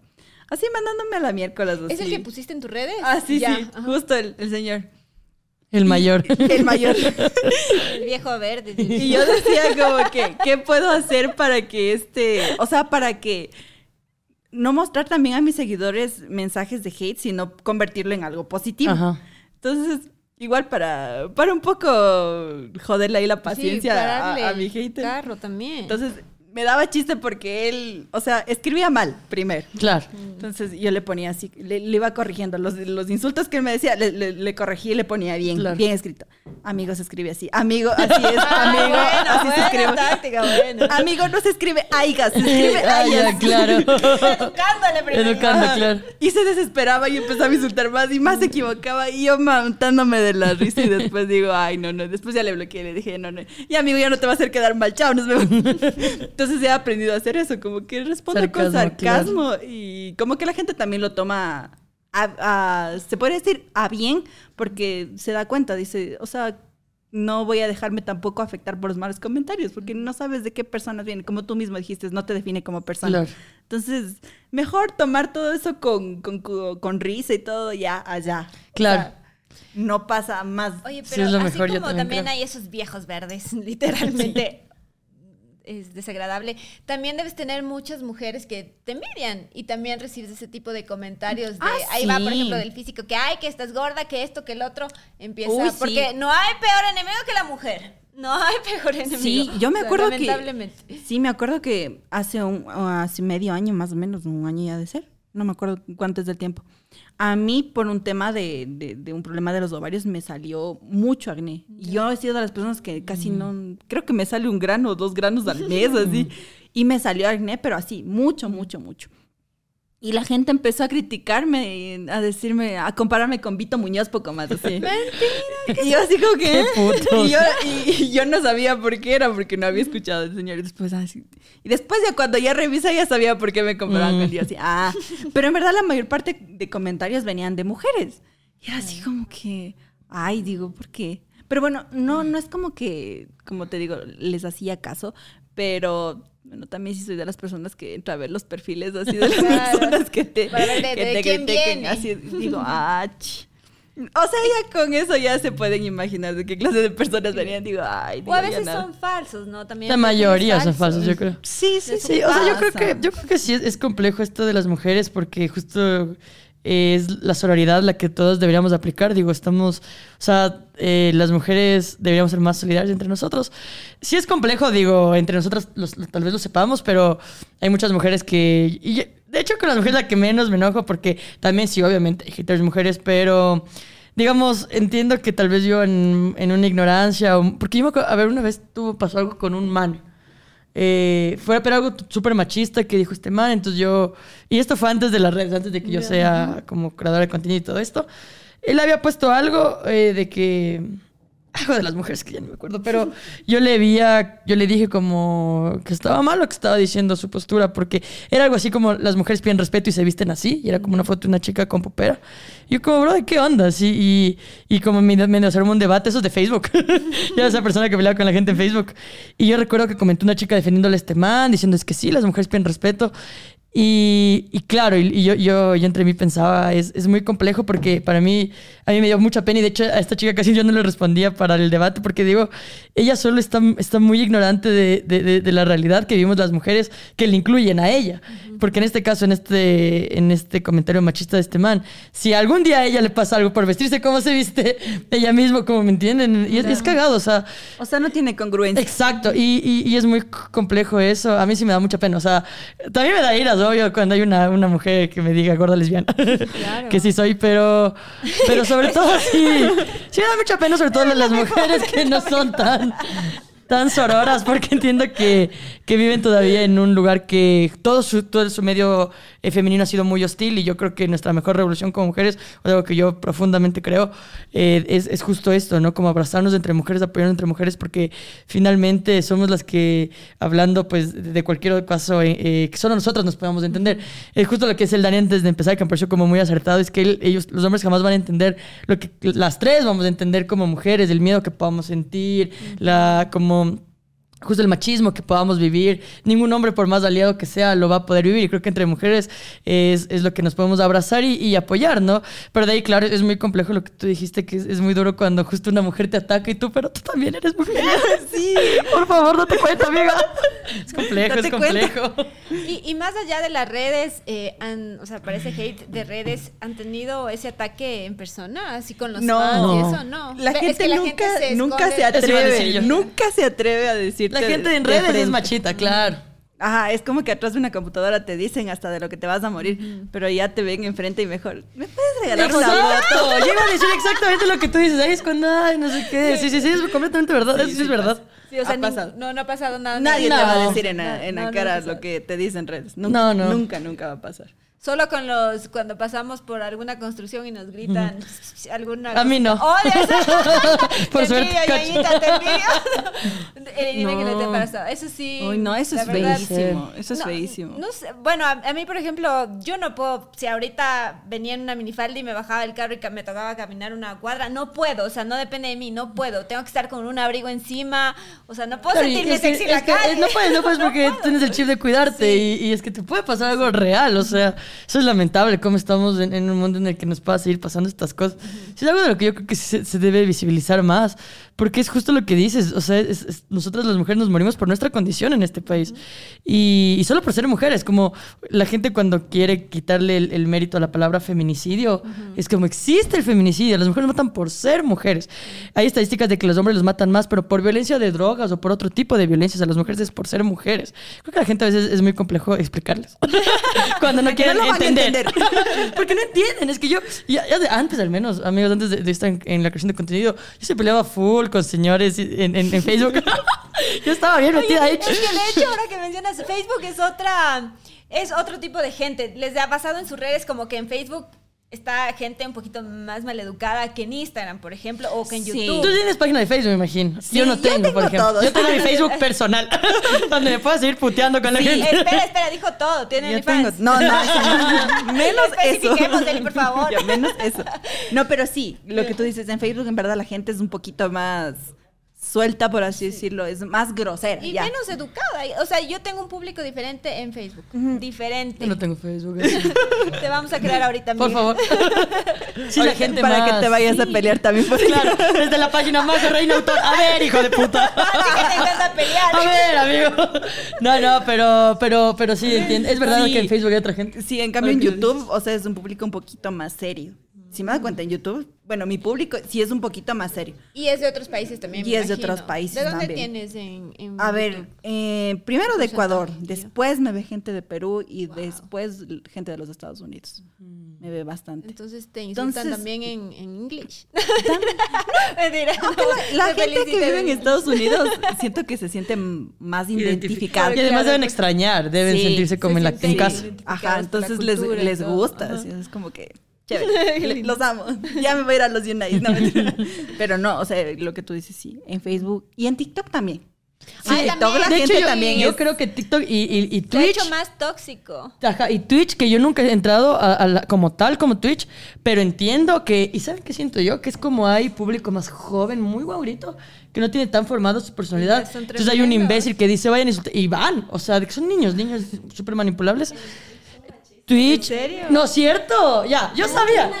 Así mandándome a la miércoles.
¿Es el
así.
que pusiste en tus redes?
Ah, sí,
Ya,
sí,
ajá.
justo el, el señor.
El mayor.
El mayor.
El viejo verde.
y yo decía como que, ¿qué puedo hacer para que este, o sea, para que no mostrar también a mis seguidores mensajes de hate, sino convertirlo en algo positivo?
Ajá.
Entonces, igual para, para un poco joderle ahí la paciencia
Sí,
a, a mi hater.
Carro también.
Entonces, me daba chiste porque él, o sea, escribía mal primero.
Claro.
Entonces yo le ponía así, le, le iba corrigiendo los, los insultos que él me decía, le, le, le corregí y le ponía bien,
Claro.
bien escrito. Amigo se escribe así. Amigo, así es. Amigo,
bueno,
así se escribe.
táctica, bueno.
Amigo no se escribe aiga, se escribe
Ah, ya, claro.
Educándole primero.
Educando, claro.
Y se desesperaba y empezaba a insultar más y más se equivocaba y yo montándome de la risa y después digo, ay, no, no. Después ya le bloqueé, le dije, no, no. Y amigo, ya no te va a hacer quedar mal, chao, nos vemos. Entonces he aprendido a hacer eso, como que respondo con
Sarcasmo,
sarcasmo y como que la gente también lo toma, a, a- se puede decir a bien, porque se da cuenta, dice, o sea, no voy a dejarme tampoco afectar por los malos comentarios, porque no sabes de qué personas vienen. Como tú mismo dijiste, no te define como persona.
Claro.
Entonces, mejor tomar todo eso con, con, con risa y todo ya allá.
Claro.
O sea, no pasa más.
Oye,
Sí,
pero
es lo
así
mejor,
como
también
también, hay esos viejos verdes, literalmente. Es desagradable. También debes tener muchas mujeres que te envidian y también recibes ese tipo de comentarios de
Ah,
ahí va, por ejemplo, del físico, que ay, que estás gorda, que esto, que el otro empieza.
Uy, sí.
Porque no hay peor enemigo que la mujer. No hay peor enemigo.
Sí, yo me
O sea,
acuerdo que...
Lamentablemente.
Sí, me acuerdo que hace, un, hace medio año, más o menos, un año ya de ser, no me acuerdo cuánto es del tiempo. A mí, por un tema de, de- de un problema de los ovarios, me salió mucho acné. Y yo he sido de las personas que casi no... Creo que me sale un grano o dos granos al mes, así. Y me salió acné, pero así, mucho, mucho, mucho. Y la gente empezó a criticarme, a decirme, a compararme con Vito Muñoz poco más así. Y yo así como que... Y yo, y- y yo no sabía por qué era, porque no había escuchado al señor. Y después, así. Y después ya cuando ya revisa ya sabía por qué me comparaban con él. Y así, ah. Pero en verdad la mayor parte de comentarios venían de mujeres. Y era así como que, ay, digo, ¿por qué? Pero bueno, no, no es como que, como te digo, les hacía caso, pero bueno, también sí soy de las personas que entra a ver los perfiles así de las
Claro.
personas que te,
de-
que
de
te
quién
critiquen.
viene.
Así digo, ah, ch. O sea, ya con eso ya se pueden imaginar de qué clase de personas venían. Digo, ay, digo,
O a veces son falsos, ¿no? También
La mayoría son falsos, yo creo.
Sí, sí, sí.
Sí, o sea, yo creo que, yo creo que sí es, es complejo esto de las mujeres porque justo es la sororidad la que todos deberíamos aplicar. Digo, estamos, o sea, eh, las mujeres deberíamos ser más solidarias entre nosotros. Sí es complejo, digo, entre nosotras los- tal vez lo sepamos, pero hay muchas mujeres que... y de hecho, con las mujeres la que menos me enojo porque también sí, obviamente, hay haters mujeres, pero... Digamos, entiendo que tal vez yo en, en una ignorancia, o- porque yo a ver, una vez tuvo, pasó algo con un man. Eh, fue pero algo súper machista que dijo este man, entonces yo... Y esto fue antes de las redes, antes de que yo sea como creadora de contenido y todo esto. Él había puesto algo eh, de que... Algo de las mujeres que ya no me acuerdo, pero yo le veía, yo le dije como que estaba mal lo que estaba diciendo su postura, porque era algo así como las mujeres piden respeto y se visten así, y era como una foto de una chica con popera. Y yo como, bro, ¿de qué onda? Y, y como medio, medio hacerme un debate, eso es de Facebook. era esa persona que peleaba con la gente en Facebook. Y yo recuerdo que comentó una chica defendiéndole a este man, diciendo es que sí, las mujeres piden respeto. Y, y claro, y, y yo, yo, yo entre mí pensaba, es, es muy complejo porque para mí, a mí me dio mucha pena y de hecho a esta chica casi yo no le respondía para el debate porque digo, ella solo está, está muy ignorante de, de, de- de la realidad que vivimos las mujeres que le incluyen a ella. Porque en este caso, en este, en este comentario machista de este man, si algún día a ella le pasa algo por vestirse como se viste, ella misma, como me entienden, y es, es cagado, o sea,
O sea, no tiene congruencia.
Exacto, y, y- es muy complejo eso. A mí sí me da mucha pena. O sea, también me da iras, obvio, cuando hay una, una mujer que me diga gorda lesbiana. que sí soy, pero, pero sobre todo sí. Sí me da mucha pena, sobre todo las mujeres que no son tan, tan sororas, porque entiendo que, que viven todavía en un lugar que todo su, todo su medio eh, femenino ha sido muy hostil y yo creo que nuestra mejor revolución como mujeres, o algo que yo profundamente creo, eh, es, es justo esto, ¿no? Como abrazarnos entre mujeres, apoyarnos entre mujeres, porque finalmente somos las que, hablando pues de cualquier caso, eh, que solo nosotros nos podamos entender. Es justo lo que es el Dani antes de empezar, que me pareció como muy acertado, es que él- ellos, los hombres jamás van a entender lo que las tres vamos a entender como mujeres, el miedo que podamos sentir, la como justo el machismo que podamos vivir. Ningún hombre, por más aliado que sea, lo va a poder vivir. Y creo que entre mujeres es, es lo que nos podemos abrazar y, y apoyar, ¿no? Pero de ahí, claro, es muy complejo lo que tú dijiste, que es, es muy duro cuando justo una mujer te ataca y tú, pero tú también eres mujer.
Sí.
Por favor, no te cuento, amiga. Es complejo,
Date
es complejo.
Y, y más allá de las redes, eh, han, o sea, parece hate de redes, ¿han tenido ese ataque en persona? Así con los
No.
fans y
No.
eso, no.
La
Ve-
gente
es que la
nunca,
gente se
nunca se atreve,
yo.
nunca se atreve a decir
La gente en redes es machita, claro.
Ajá, es como que atrás de una computadora te dicen hasta de lo que te vas a morir, pero ya te ven enfrente y mejor. ¿Me puedes regalar una foto?
Exacto. Yo iba a decir exactamente lo que tú dices. Ahí es cuando, ay, no sé qué. Sí, sí, sí, es completamente verdad. Eso sí es verdad.
Sí, o sea,
pasado.
no, no ha pasado nada.
Nadie
No.
te va a decir en la, en
no,
cara lo que te dicen en redes. Nunca,
No, no.
Nunca, nunca va a pasar.
Solo con los, cuando pasamos por alguna construcción y nos gritan alguna
A mí no.
¡Oh!
Por
te
suerte.
Eh, no
No.
Eso sí.
Uy, no, eso es
verdad,
feísimo. Eso es
no,
feísimo.
no sé, bueno, a, a mí, por ejemplo, yo no puedo, si ahorita venía en una minifalda y me bajaba del carro y me tocaba caminar una cuadra, no puedo, o sea, no depende de mí, no puedo. Tengo que estar con un abrigo encima, o sea, no puedo
Claro,
sentirme
es que-
sexy en la
que,
calle.
eh, No puedes, no puedes porque tienes el chip de cuidarte y, y es que te puede pasar algo real. O sea, eso es lamentable cómo estamos en, en un mundo en el que nos pueda seguir pasando estas cosas. Sí, es algo de lo que yo creo que se debe visibilizar más porque es justo lo que dices. O sea, es- es- nosotras las mujeres nos morimos por nuestra condición en este país y, y solo por ser mujeres. Como la gente cuando quiere quitarle el, el mérito a la palabra feminicidio, es como existe el feminicidio. Las mujeres matan por ser mujeres. Hay estadísticas de que los hombres los matan más, pero por violencia de drogas o por otro tipo de violencias a las mujeres es por ser mujeres. Creo que a la gente a veces es muy complejo explicarles. Cuando no quieren
no
entender.
entender.
Porque no entienden. Es que yo, ya, ya de antes al menos, amigos, antes de, de estar en, en la creación de contenido, yo se peleaba full con señores en, en- en Facebook. yo estaba bien metida ahí.
Es que de hecho, ahora que mencionas, Facebook es otra, es otro tipo de gente. Les ha pasado en sus redes como que en Facebook está gente un poquito más maleducada que en Instagram, por ejemplo, o que en
Sí.
YouTube.
Tú tienes página de Facebook, me imagino.
Sí,
yo no
yo
tengo, por ejemplo.
todo.
Yo tengo mi Facebook personal, donde me puedo seguir puteando con la
Sí,
gente.
Espera, espera, dijo todo. Tiene OnlyFans.
no, no, no. menos eso.
Deli, por favor.
Menos eso. No, pero sí, lo que tú dices en Facebook, en verdad la gente es un poquito más suelta, por así decirlo, es más grosera.
Y
ya.
menos educada. O sea, yo tengo un público diferente en Facebook. Diferente.
Yo no tengo Facebook. así.
Te vamos a crear ahorita,
Por favor. Sí, la gente
para
más.
que te vayas a pelear también por
Claro, desde la página más de Reina Autor. A ver, hijo de puta.
Pelear.
A ver, amigo. No, no, pero, pero, pero sí, entiendo. Es verdad
Sí.
que en Facebook hay otra gente.
Sí, en cambio en YouTube, o sea, es un público un poquito más serio. Si me das cuenta, en YouTube, bueno, mi público sí es un poquito más serio.
Y es de otros países también.
Y
me
es de otros países
¿De dónde
también.
tienes en, en
A ver, eh, primero de
Porcentaje,
Ecuador, después me ve gente de Perú y después gente de los Estados Unidos. Me ve bastante.
Entonces te insultan
Entonces-
también en, en English. Mentira.
La
Te
gente que vive en Estados Unidos siento que se siente más identificada.
Y además
Claro,
deben
pues-
extrañar, deben
Sí,
sentirse como
se
en, la, en casa.
Ajá,
la
entonces les, les gusta. Así, es como que chévere. los amo. Ya me voy a ir a los United. No. Pero no, o sea, lo que tú dices, sí. En Facebook y en TikTok también.
Sí,
en TikTok
también.
la
de
gente
hecho, yo,
también
yo
es-
creo que TikTok y, y, y Twitch.
hecho más tóxico.
Ajá, y Twitch, que yo nunca he entrado a, a la- como tal, como Twitch, pero entiendo que, ¿y saben qué siento yo? Que es como hay público más joven, muy guaurito, que no tiene tan formado su personalidad. Entonces hay un imbécil que dice, vayan y insulten", y van, o sea, de que son niños, niños súper manipulables. Twitch.
¿En serio?
No, cierto, ya, yo sabía.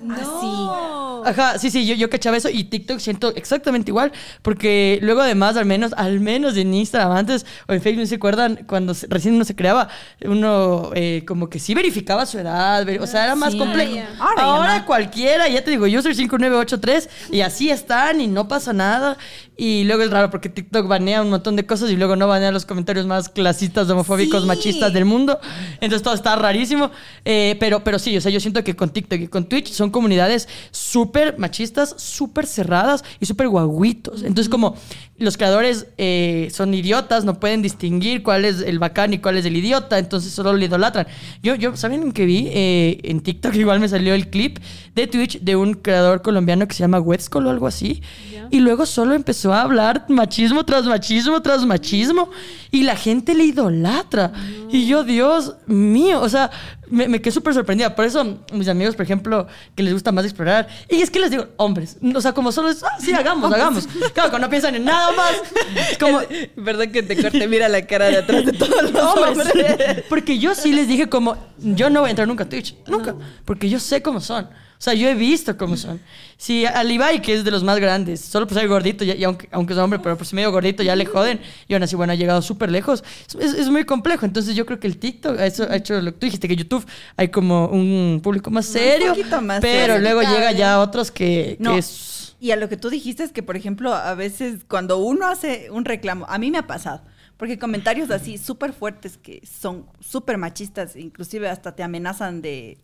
No.
Ajá, sí, sí, yo, yo cachaba eso y TikTok siento exactamente igual, porque luego además, al menos, al menos en Instagram antes o en Facebook, ¿no se acuerdan? Cuando se- recién uno se creaba, uno eh, como que sí verificaba su edad, ver- o sea, era más
Sí.
complejo.
ya.
Ahora
Ahora,
ya no.
cualquiera, ya te digo, user 5983 y así están y no pasa nada. Y luego es raro porque TikTok banea un montón de cosas y luego no banea los comentarios más clasistas, homofóbicos,
Sí.
machistas del mundo. Entonces todo está rarísimo. Eh, pero, pero sí, o sea, yo siento que con TikTok y con Twitch son comunidades súper machistas, súper cerradas y súper guaguitos. Entonces, como los creadores eh, son idiotas, no pueden distinguir cuál es el bacán y cuál es el idiota, entonces solo le idolatran. Yo, yo ¿saben qué vi? Eh, en TikTok igual me salió el clip de Twitch de un creador colombiano que se llama Wetscol o algo así. Y luego solo empezó a hablar machismo tras machismo tras machismo. Y la gente le idolatra. Y yo, Dios mío, o sea, me, me quedé súper sorprendida. Por eso, mis amigos, por ejemplo, que les gusta más explorar. Y es que les digo, hombres, o sea, como solo es, ah, sí, hagamos, hagamos. Claro, cuando no piensan en nada más. Es como,
Verdad que te corte, mira la cara de atrás de todos los
hombres.
hombres.
Porque yo sí les dije como, yo no voy a entrar nunca a Twitch, nunca, porque yo sé cómo son. O sea, yo he visto cómo son. Si al Ibai, que es de los más grandes, solo por ser gordito, ya- y aunque, aunque es hombre, pero por ser medio gordito ya le joden, y aún así, bueno, ha llegado súper lejos, es, es muy complejo. Entonces yo creo que el TikTok ha hecho, ha hecho lo que tú dijiste, que YouTube hay como un público más serio,
poquito más
pero
serio.
luego llega ya otros que, que
No.
es...
Y a lo que tú dijiste es que, por ejemplo, a veces cuando uno hace un reclamo, a mí me ha pasado. Porque comentarios así súper fuertes que son súper machistas, inclusive hasta te amenazan de...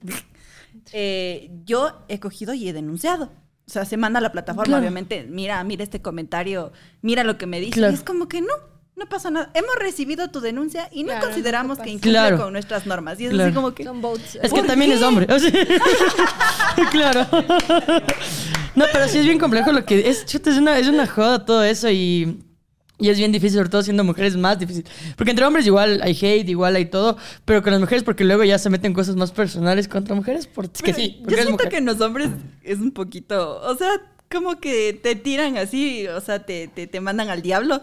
eh, yo he cogido y he denunciado. O sea, se manda a la plataforma,
Claro.
obviamente, mira, mira este comentario, mira lo que me dice.
Claro.
Y es como que no, no pasa nada. Hemos recibido tu denuncia y no
Claro,
consideramos
no
que incumple
Claro.
con nuestras normas. Y es
Claro.
así como que...
Son votes.
Es que
¿Por
también
qué?
es hombre. claro. No, pero sí es bien complejo lo que es. Chuta, es una, es una joda todo eso y, y es bien difícil, sobre todo siendo mujeres más difícil. Porque entre hombres igual hay hate, igual hay todo, pero con las mujeres porque luego ya se meten cosas más personales contra mujeres. Porque
Pero
sí,
yo
porque eres
siento
mujer.
que en los hombres es un poquito, o sea, como que te tiran así, o sea, te, te, te mandan al diablo.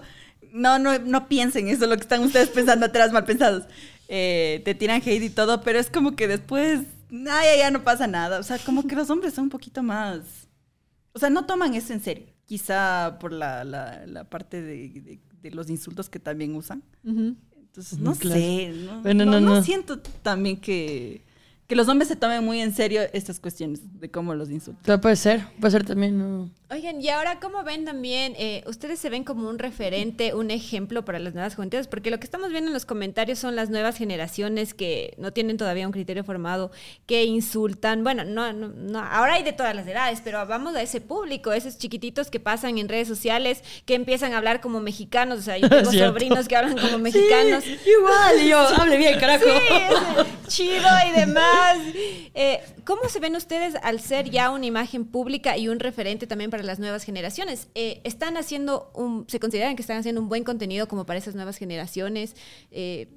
No, no, no piensen eso, lo que están ustedes pensando atrás, mal pensados. Eh, te tiran hate y todo, pero es como que después, ay, ya no pasa nada. O sea, como que los hombres son un poquito más, o sea, no toman eso en serio. Quizá por la, la, la parte de, de- de los insultos que también usan. Entonces, no
Claro.
sé, no,
Bueno,
no,
no,
no
no.
siento también que, que los hombres se tomen muy en serio estas cuestiones de cómo los insultan.
Puede ser, puede ser también. ¿no?
Oigan, y ahora, ¿cómo ven también? eh, ¿Ustedes se ven como un referente, un ejemplo para las nuevas juventudes? Porque lo que estamos viendo en los comentarios son las nuevas generaciones que no tienen todavía un criterio formado, que insultan. Bueno, no, no, no, ahora hay de todas las edades, pero vamos a ese público, esos chiquititos que pasan en redes sociales, que empiezan a hablar como mexicanos. O sea, yo tengo
Cierto.
sobrinos que hablan como mexicanos.
Sí, igual, y yo, hable bien, carajo.
Sí, chido y demás. Eh, ¿Cómo se ven ustedes al ser ya una imagen pública y un referente también para las nuevas generaciones? Eh, ¿Están haciendo un, se consideran que están haciendo un buen contenido como para esas nuevas generaciones? Eh,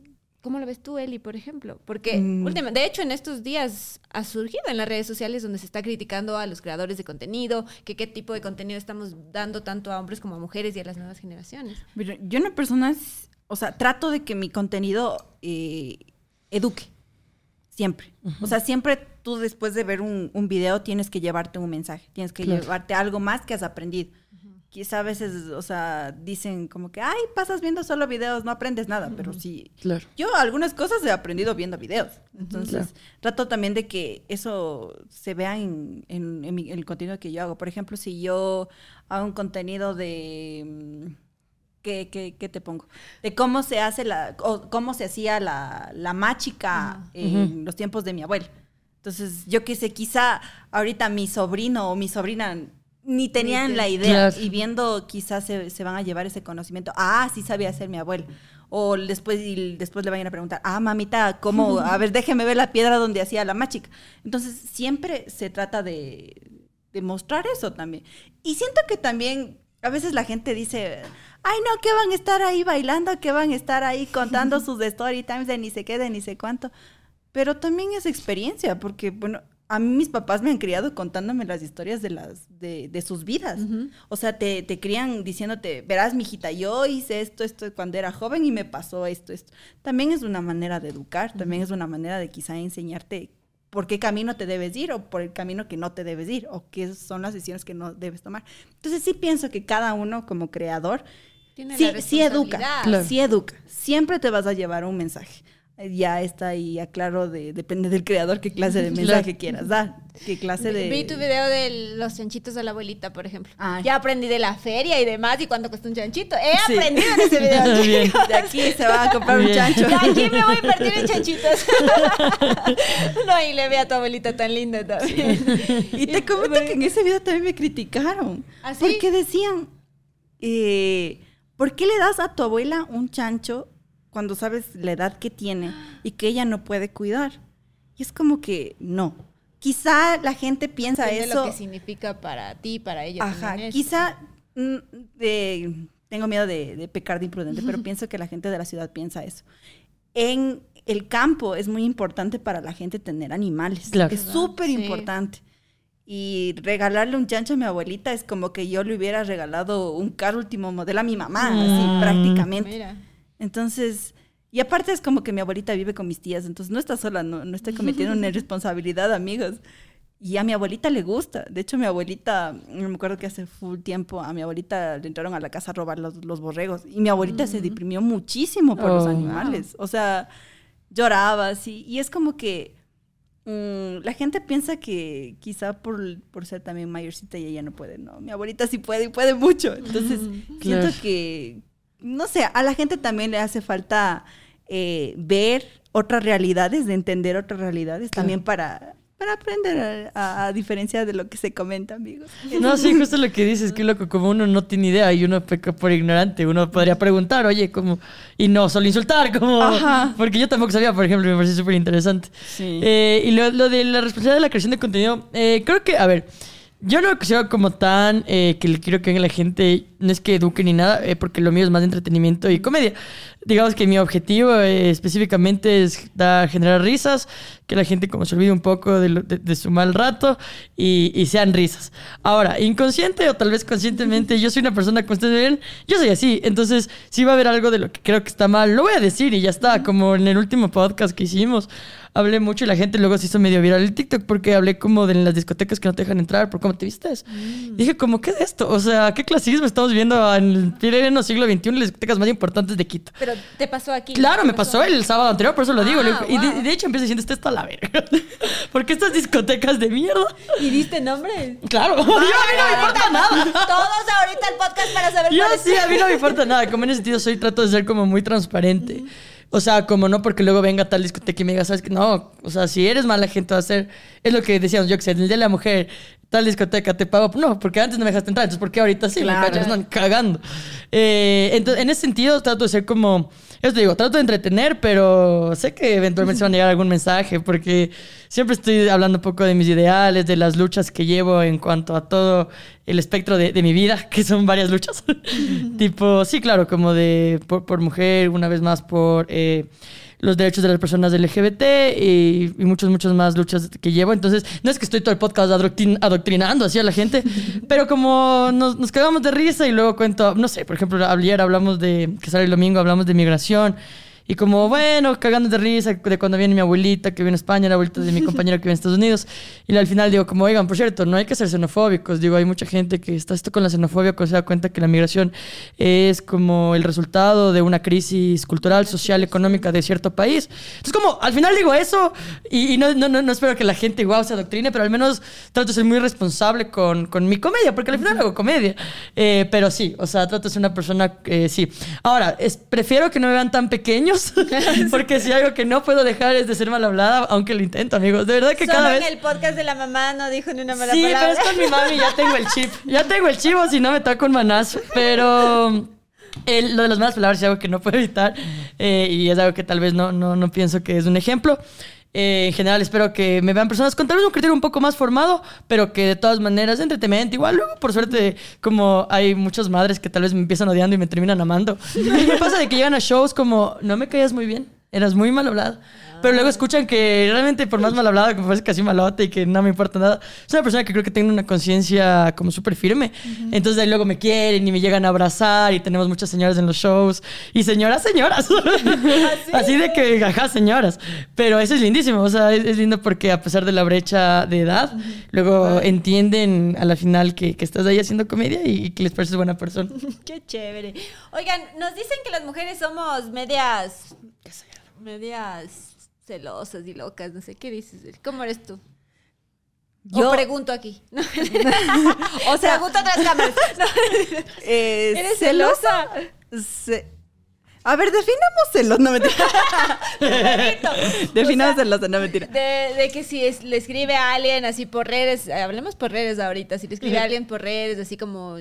¿Cómo lo ves tú, Eli, por ejemplo? Porque,
Mm.
última- de hecho, en estos días ha surgido en las redes sociales donde se está criticando a los creadores de contenido, que qué tipo de contenido estamos dando tanto a hombres como a mujeres y a las nuevas generaciones.
Pero yo una persona, es- o sea, trato de que mi contenido eh, eduque. Siempre. O sea, siempre tú después de ver un, un video tienes que llevarte un mensaje, tienes que
Claro.
llevarte algo más que has aprendido. Quizá a veces, o sea, dicen como que, ay, pasas viendo solo videos, no aprendes nada, pero sí,
Claro.
yo algunas cosas he aprendido viendo videos. Entonces,
Claro.
trato también de que eso se vea en, en- en mi- en el contenido que yo hago. Por ejemplo, si yo hago un contenido de... ¿Qué, qué, qué te pongo? De cómo se hace la... o cómo se hacía la, la machica en los tiempos de mi abuelo. Entonces, yo qué sé, quizá ahorita mi sobrino o mi sobrina ni tenían la idea
Claro.
y viendo quizás se, se van a llevar ese conocimiento. Ah, sí sabía hacer mi abuelo. O después, y después le vayan a preguntar, ah, mamita, ¿cómo? A ver, déjeme ver la piedra donde hacía la machica. Entonces, siempre se trata de, de mostrar eso también. Y siento que también a veces la gente dice, ay, no, que van a estar ahí bailando, que van a estar ahí contando sus story times de ni sé qué, de ni sé cuánto. Pero también es experiencia, porque, bueno, a mí mis papás me han criado contándome las historias de, las, de, de sus vidas. O sea, te, te crían diciéndote, verás, mijita, yo hice esto, esto cuando era joven y me pasó esto, esto. También es una manera de educar, también es una manera de quizá enseñarte por qué camino te debes ir o por el camino que no te debes ir o qué son las decisiones que no debes tomar. Entonces sí pienso que cada uno como creador
Tiene
sí,
la
sí educa.
Claro.
sí educa. Siempre te vas a llevar un mensaje. Eh, Ya está ahí, aclaro, de, depende del creador qué clase de mensaje quieras dar, qué clase de...
Vi tu video de los chanchitos de la abuelita, por ejemplo.
Ah.
Ya aprendí de la feria y demás y cuánto cuesta un chanchito. He
Sí.
aprendido en ese video.
Bien.
De aquí se va a comprar un chancho.
De aquí me voy a invertir en chanchitos. no, y le ve a tu abuelita tan linda también.
Y te comento que en ese video también me criticaron.
¿Ah, sí?
Porque decían, eh, ¿por qué le das a tu abuela un chancho cuando sabes la edad que tiene y que ella no puede cuidar? Y es como que no. Quizá la gente piensa
Depende
eso.
lo que significa para ti, para ella.
Ajá, quizá mm, de- tengo miedo de, de pecar de imprudente, pero pienso que la gente de la ciudad piensa eso. En el campo es muy importante para la gente tener animales.
Claro.
Es súper
Sí.
importante. Y regalarle un chancho a mi abuelita es como que yo le hubiera regalado un carro último modelo a mi mamá,
Mm.
así prácticamente.
Mira.
Entonces, y aparte es como que mi abuelita vive con mis tías, entonces no está sola, no, no estoy cometiendo una irresponsabilidad, amigos. Y a mi abuelita le gusta. De hecho, mi abuelita, me acuerdo que hace full tiempo, a mi abuelita le entraron a la casa a robar los, los borregos. Y mi abuelita se deprimió muchísimo por los
Oh.
animales. O sea, lloraba así. Y es como que mm, la gente piensa que quizá por, por ser también mayorcita y ella no puede. No, mi abuelita sí puede y puede mucho. Entonces,
Claro.
siento que no sé, a la gente también le hace falta eh, ver otras realidades, de entender otras realidades, también para, para aprender a, a diferencia de lo que se comenta, amigos.
No, sí, justo lo que dices, que loco, como uno no tiene idea y uno peca por ignorante, uno podría preguntar, oye, ¿cómo? Y no solo insultar, como...
Ajá.
Porque yo tampoco sabía, por ejemplo, me pareció súper interesante.
Sí.
Eh, y lo, lo de la responsabilidad de la creación de contenido, eh, creo que, a ver, yo no lo considero como tan eh, que le quiero que la gente, no es que eduque ni nada, eh, porque lo mío es más de entretenimiento y comedia. Digamos que mi objetivo eh, específicamente es dar, generar risas, que la gente como se olvide un poco de, lo- de- de su mal rato y, y sean risas. Ahora, inconsciente o tal vez conscientemente, yo soy una persona ven, yo soy así, entonces si va a haber algo de lo que creo que está mal, lo voy a decir y ya está, como en el último podcast que hicimos. Hablé mucho y la gente luego se hizo medio viral el TikTok porque hablé como de las discotecas que no te dejan entrar por cómo te vistes. Dije como, ¿qué es esto? O sea, ¿qué clasismo estamos viendo en el pleno siglo XXI en las discotecas más importantes de Quito?
Pero te pasó aquí.
Claro,
¿Te
me pasó el sábado anterior, por eso lo digo.
Ah,
digo- y, de,
wow.
y de hecho empiezo diciendo, esto está a la verga. Porque estas discotecas de mierda...
¿Y diste nombre?
Claro, yo, a mí no me importa nada.
Todos ahorita el podcast para saber
Yo
cuál es.
sí, a mí no me importa nada. Como en ese sentido soy, trato de ser como muy transparente. O sea, como no porque luego venga tal discoteca y me diga, ¿sabes qué? No, o sea, si eres mala gente va a ser... Es lo que decíamos, yo que sé, en el Día de la Mujer, tal discoteca te pago. No, porque antes no me dejaste entrar, entonces ¿por qué ahorita sí?
Claro.
Me cachas, no, cagando. Eh, entonces, en ese sentido trato de ser como... Eso te digo, trato de entretener, pero sé que eventualmente se va a llegar algún mensaje, porque siempre estoy hablando un poco de mis ideales, de las luchas que llevo en cuanto a todo el espectro de, de mi vida, que son varias luchas. tipo, sí, claro, como de por, por mujer, una vez más por eh, los derechos de las personas LGBT y, y muchas, muchas más luchas que llevo. Entonces, no es que estoy todo el podcast adoctrin- adoctrinando así a la gente, pero como nos, nos cagamos de risa y luego cuento, no sé, por ejemplo, ayer hablamos de, que sale el domingo, hablamos de migración. Y como, bueno, cagando de risa de cuando viene mi abuelita que viene a España, la abuelita de mi compañero que viene a Estados Unidos. Y al final digo, como, oigan, por cierto, no hay que ser xenofóbicos. Digo, hay mucha gente que está esto con la xenofobia, que se da cuenta que la migración es como el resultado de una crisis cultural, social, económica de cierto país. Entonces, como, al final digo eso y, y no, no, no, no espero que la gente, wow, se adoctrine, pero al menos trato de ser muy responsable con, con mi comedia, porque al final hago comedia. Eh, pero sí, o sea, trato de ser una persona, eh, sí. Ahora, es, prefiero que no me vean tan pequeños, porque si algo que no puedo dejar es de ser mal hablada, aunque lo intento, amigos. De verdad que
Solo
cada
en
vez...
el podcast de la mamá no dijo ni una mala
Sí,
palabra.
pero es con mi mami, ya tengo el chip. Ya tengo el chivo, si no me toca un manazo. Pero el- lo de las malas palabras es algo que no puedo evitar eh, y es algo que tal vez no, no, no pienso que es un ejemplo. Eh, en general espero que me vean personas con tal vez un criterio un poco más formado, pero que de todas maneras entretenimiento. Igual luego, por suerte, como hay muchas madres que tal vez me empiezan odiando y me terminan amando. Y me pasa de que llegan a shows como, no me caías muy bien, eras muy mal hablado. Pero luego escuchan que realmente por más mal hablado que me parece casi malote y que no me importa nada, es una persona que creo que tiene una conciencia como súper firme. Entonces de ahí luego me quieren y me llegan a abrazar y tenemos muchas señoras en los shows. Y señoras, señoras. Así de que, ajá, señoras. Pero eso es lindísimo. O sea, es, es lindo porque a pesar de la brecha de edad, luego entienden a la final que, que estás ahí haciendo comedia y que les pareces buena persona.
Qué chévere. Oigan, nos dicen que las mujeres somos medias. medias celosas y locas. No sé, ¿qué dices? ¿Cómo eres tú? Yo pregunto aquí.
O sea,
pregunto otras cámaras. No.
eh,
¿Eres celosa?
Ce- A ver, definamos celos, no mentira. Definamos celos, no mentira.
De, de que si es- le escribe a alguien así por redes, hablemos por redes ahorita, si le escribe a alguien por redes, así como,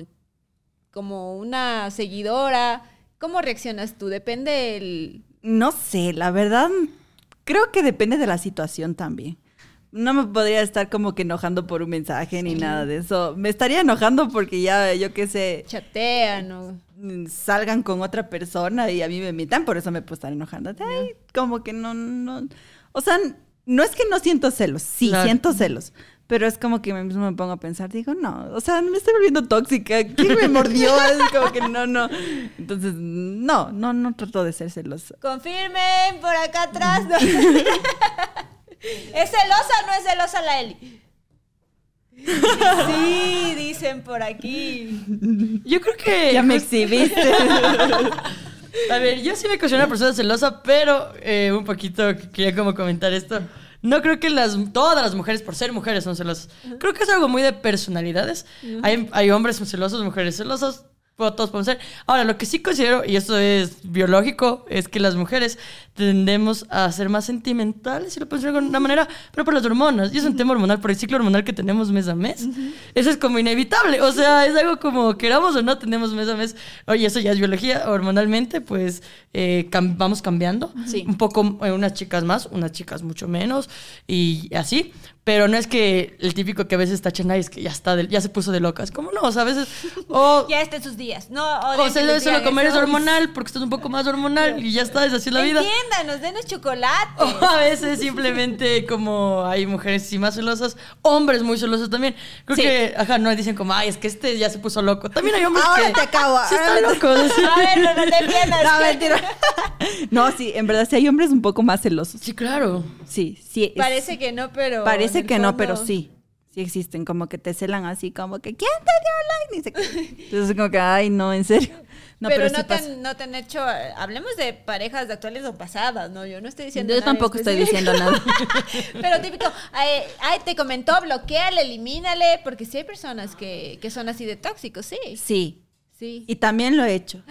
como una seguidora, ¿cómo reaccionas tú? Depende el...
No sé, la verdad, creo que depende de la situación también. No me podría estar como que enojando por un mensaje ni nada de eso. Me estaría enojando porque ya, yo qué sé,
chatean o...
salgan con otra persona y a mí me mientan, por eso me puedo estar enojando. Ay, como que no, no. O sea, no es que no siento celos, sí,
Claro.
siento celos. Pero es como que me mismo me pongo a pensar, digo, no, o sea, me estoy volviendo tóxica. ¿Quién me mordió? Es como que no, no. Entonces, no, no, no trato de ser celosa.
Confirmen por acá atrás. ¿no? ¿Es celosa o no es celosa la Eli? Sí, dicen por aquí.
Yo creo que...
Ya me exhibiste.
A ver, yo sí me considero una persona celosa, pero eh, un poquito que quería como comentar esto. No creo que las, todas las mujeres, por ser mujeres, son celosas. Creo que es algo muy de personalidades. Hay, hay hombres celosos, mujeres celosas. Todos podemos ser. Ahora, lo que sí considero, y esto es biológico, es que las mujeres tendemos a ser más sentimentales, si lo puedo decir de alguna manera, pero por las hormonas. Y es un tema hormonal, por el ciclo hormonal que tenemos mes a mes. Eso es como inevitable. O sea, es algo como queramos o no, tenemos mes a mes. Oye, eso ya es biología. Hormonalmente, pues eh, cam- vamos cambiando. Un poco, eh, unas chicas más, unas chicas mucho menos, y así. Pero no es que el típico que a veces tachan, "Ay, es que ya está, de- ya se puso de locas. Como no, o sea, a veces. O,
Ya está en sus días. No, o,
o sea,
que les
eso lo
digan
comer es
eso.
hormonal, porque estás un poco más hormonal y ya está, es así la vida.
Entiéndanos, denos chocolate.
O a veces simplemente como hay mujeres sí más celosas, hombres muy celosos también. Creo
Sí.
que, ajá, no dicen como, ay, es que este ya se puso loco. También hay hombres
Ahora
que
te acabo.
sí
ahora
están locos.
A ver, no, no te defiendas.
No, mentira. No, sí, en verdad sí hay hombres un poco más celosos.
Sí, claro.
Sí, sí. es-
Parece que no, pero.
parece que no, pero sí. Sí existen, como que te celan así, como que ¿quién te dio like? Entonces como que, ay, no, en serio. No,
pero
pero,
no,
sí
te han, no te han hecho. Hablemos de parejas actuales o pasadas, ¿no? Yo no estoy diciendo.
Yo
nada
tampoco estoy diciendo nada.
Pero típico, ay, ay, te comentó, bloqueale, elimínale, porque sí hay personas que, que son así de tóxicos, sí.
Sí,
Sí.
y también lo he hecho.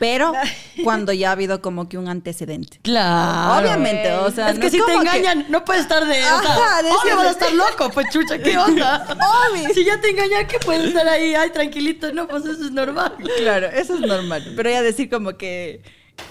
Pero cuando ya ha habido como que un antecedente.
Claro.
Obviamente, o sea,
es
no
que si te
que-
engañan, no puedes estar de. o sea,
Ajá, de
obvio vas a estar loco, pues chucha, ¿qué onda?
Obvio.
Si ya te engañan, que puedes estar ahí, ay, tranquilito, no, pues eso es normal.
Claro, eso es normal. Pero ya decir como que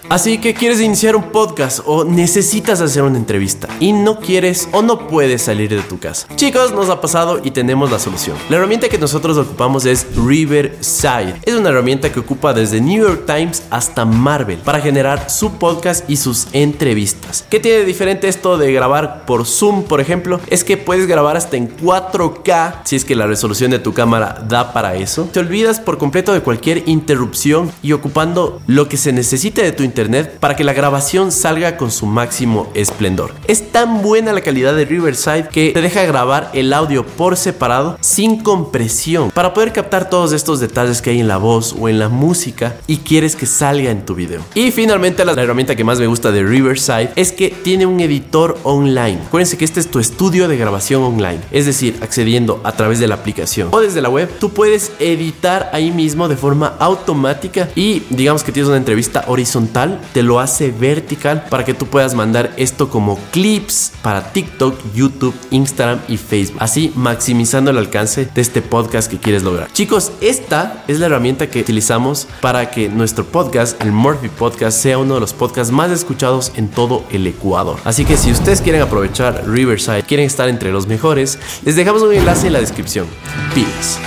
Así que quieres iniciar un podcast o necesitas hacer una entrevista y no quieres o no puedes salir de tu casa. Chicos, nos ha pasado y tenemos la solución. La herramienta que nosotros ocupamos es Riverside. Es una herramienta que ocupa desde New York Times hasta Marvel para generar su podcast y sus entrevistas. ¿Qué tiene de diferente esto de grabar por Zoom, por ejemplo? Es que puedes grabar hasta en 4K si es que la resolución de tu cámara da para eso. Te olvidas por completo de cualquier interrupción y ocupando lo que se necesite de tu internet para que la grabación salga con su máximo esplendor. Es tan buena la calidad de Riverside que te deja grabar el audio por separado sin compresión para poder captar todos estos detalles que hay en la voz o en la música y quieres que salga en tu video. Y finalmente la herramienta que más me gusta de Riverside es que tiene un editor online. Acuérdense que este es tu estudio de grabación online, es decir, accediendo a través de la aplicación o desde la web, tú puedes editar ahí mismo de forma automática y digamos que tienes una entrevista horizontal, te lo hace vertical para que tú puedas mandar esto como clips para TikTok, YouTube, Instagram y Facebook. Así maximizando el alcance de este podcast que quieres lograr. Chicos, esta es la herramienta que utilizamos para que nuestro podcast, el Murphy Podcast, sea uno de los podcasts más escuchados en todo el Ecuador. Así que si ustedes quieren aprovechar Riverside, quieren estar entre los mejores, les dejamos un enlace en la descripción. Pilas.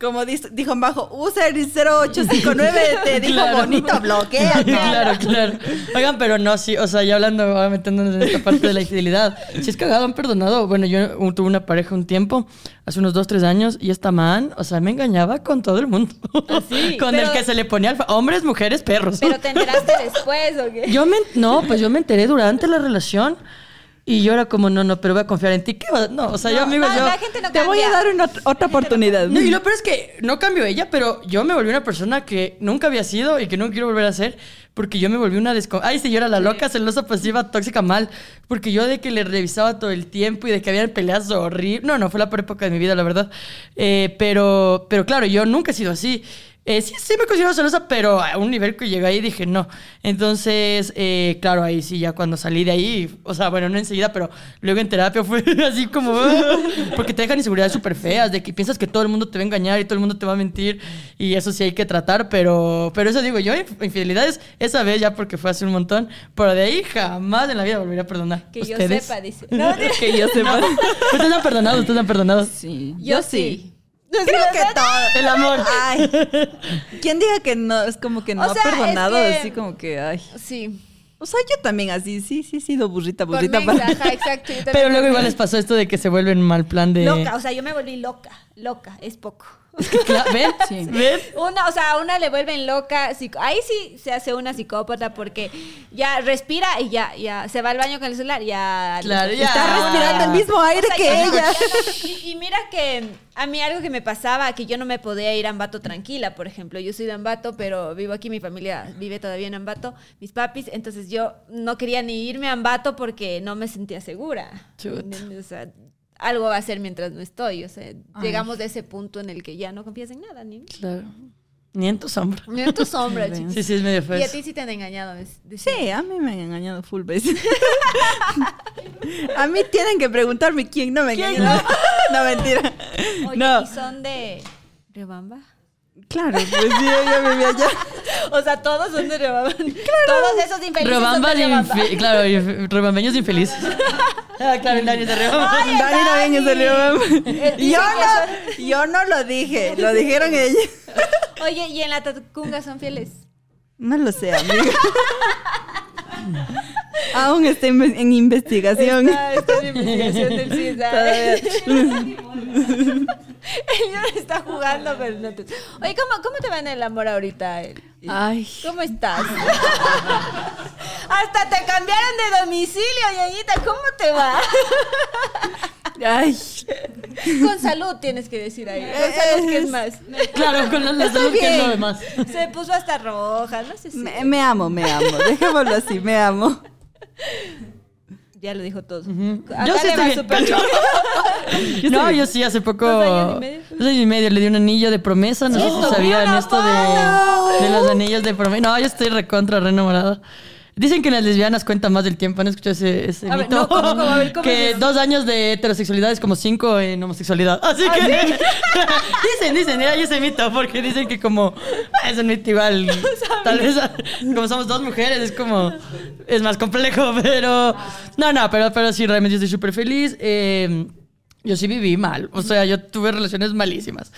Como dijo Bajo, usa el 0859, te dijo
Claro.
bonito, bloquea.
claro, claro. Oigan, pero no, sí, o sea, ya hablando, ahora metiéndonos en esta parte de la infidelidad. Si es cagado, han perdonado. Bueno, yo uh, tuve una pareja un tiempo, hace unos dos, tres años, y esta man, o sea, me engañaba con todo el mundo.
sí?
con
Pero-
el que se le ponía alfa. Hombres, mujeres, perros.
Pero te enteraste después, ¿o qué?
Yo me, no, pues yo me enteré durante la relación. Y yo era como, no, no, pero voy a confiar en ti. ¿Qué va? No, o sea, yo, amigos,
no,
yo...
la gente no
Te voy a dar una ot- otra oportunidad.
No, y lo peor es que no cambió ella, pero yo me volví una persona que nunca había sido y que no quiero volver a ser, porque yo me volví una descon... Ay, sí, yo era la loca, celosa, pasiva, tóxica, mal, porque yo de que le revisaba todo el tiempo y de que había peleas horribles... No, no, fue la peor época de mi vida, la verdad. Eh, pero, pero claro, yo nunca he sido así. Eh, sí, sí me considero celosa, pero a un nivel que llegué ahí dije no. Entonces, eh, claro, ahí sí, ya cuando salí de ahí, o sea, bueno, no enseguida, pero luego en terapia fue así como... "Ah", porque te dejan inseguridades súper feas, de que piensas que todo el mundo te va a engañar y todo el mundo te va a mentir, y eso sí hay que tratar, pero, pero eso digo yo, inf- infidelidades, esa vez ya porque fue hace un montón, pero de ahí jamás en la vida volvería a perdonar.
Que yo sepa, dice. No,
que yo sepa.
Ustedes han perdonado, ustedes han perdonado.
Sí,
yo sí.
Creo que todo.
El amor.
Ay. ¿Quién diga que no? Es como que no
O sea,
ha perdonado,
es que-
así como que, ay.
Sí.
O sea, yo también así, sí, sí he sido burrita, burrita.
mensa,
para-
ajá, exacto.
Pero luego igual les pasó esto de que se vuelven mal plan de...
Loca, o sea, yo me volví loca. Loca, es poco.
¿Ven?
Sí.
¿Ven?
Una, o sea, a una le vuelven loca. Ahí sí se hace una psicópata porque ya respira y ya, ya se va al baño con el celular, ya.
Claro, ya.
Está respirando el mismo aire
O sea,
que ella.
ya no. Y, y mira que a mí algo que me pasaba, que yo no me podía ir a Ambato tranquila, por ejemplo. Yo soy de Ambato, pero vivo aquí, mi familia vive todavía en Ambato, mis papis. Entonces yo no quería ni irme a Ambato porque no me sentía segura.
Chuta.
O sea, algo va a ser mientras no estoy. O sea, llegamos de ese punto en el que ya no confías en nada, ni.
Claro. Ni en tu sombra.
Ni en tu sombra, chicos.
Sí, sí, es medio feo.
Y a ti sí te han engañado.
Sí, a mí me han engañado full veces. a mí tienen que preguntarme quién no me
¿Quién?
engañó. No, no, mentira.
Oye,
no,
¿y son de Rebamba?
Claro, pues sí, yo vivía allá.
O sea, todos son de Rebamba. Todos esos infelices
Rebamba
son de
de
Rebamba.
infe- claro, infe- rebambeños infelices. ah, claro, el Dani es de Rebamba.
Ay, el
Dani
Dani.
salió.
Dicen
Yo no, yo no lo dije, lo dijeron ellos.
Oye, ¿y en la Tacunga son fieles?
No lo sé, amiga. Aún está en investigación.
Está, está en investigación del CISA. El niño está jugando, pero no te... Oye, ¿cómo, ¿cómo te va en el amor ahorita?
Ay,
¿Cómo estás? Hasta te cambiaron de domicilio, Yayita. ¿Cómo te va?
ay.
Con salud tienes que decir ahí. Con salud, ¿qué es más?
Claro, con la, la salud que es lo demás.
Se puso hasta roja, no sé si...
Me, me amo, me amo. Dejémoslo así, me amo.
Ya lo dijo todo.
Yo
Acá
sí
le va súper
bien. Yo no, yo sí, hace poco.
¿Dos años y medio?
Dos años y medio le di un anillo de promesa. No sé si sabían
¡Una
esto de, de los anillos de promesa. No, yo estoy recontra, re enamorada. Dicen que las lesbianas cuentan más del tiempo. ¿Han escuchado ese, ese
A ver,
mito?
no, ¿cómo, cómo? A ver, ¿cómo
que dos años de heterosexualidad es como cinco en homosexualidad. Así
¿Ah,
que. dicen, dicen, hay ese mito. Porque dicen que como. ah, Es un mito igual. Tal vez como somos dos mujeres es como. Es más complejo, pero. No, no, pero, pero sí, realmente yo estoy súper feliz. Eh, yo sí viví mal, o sea, yo tuve relaciones malísimas.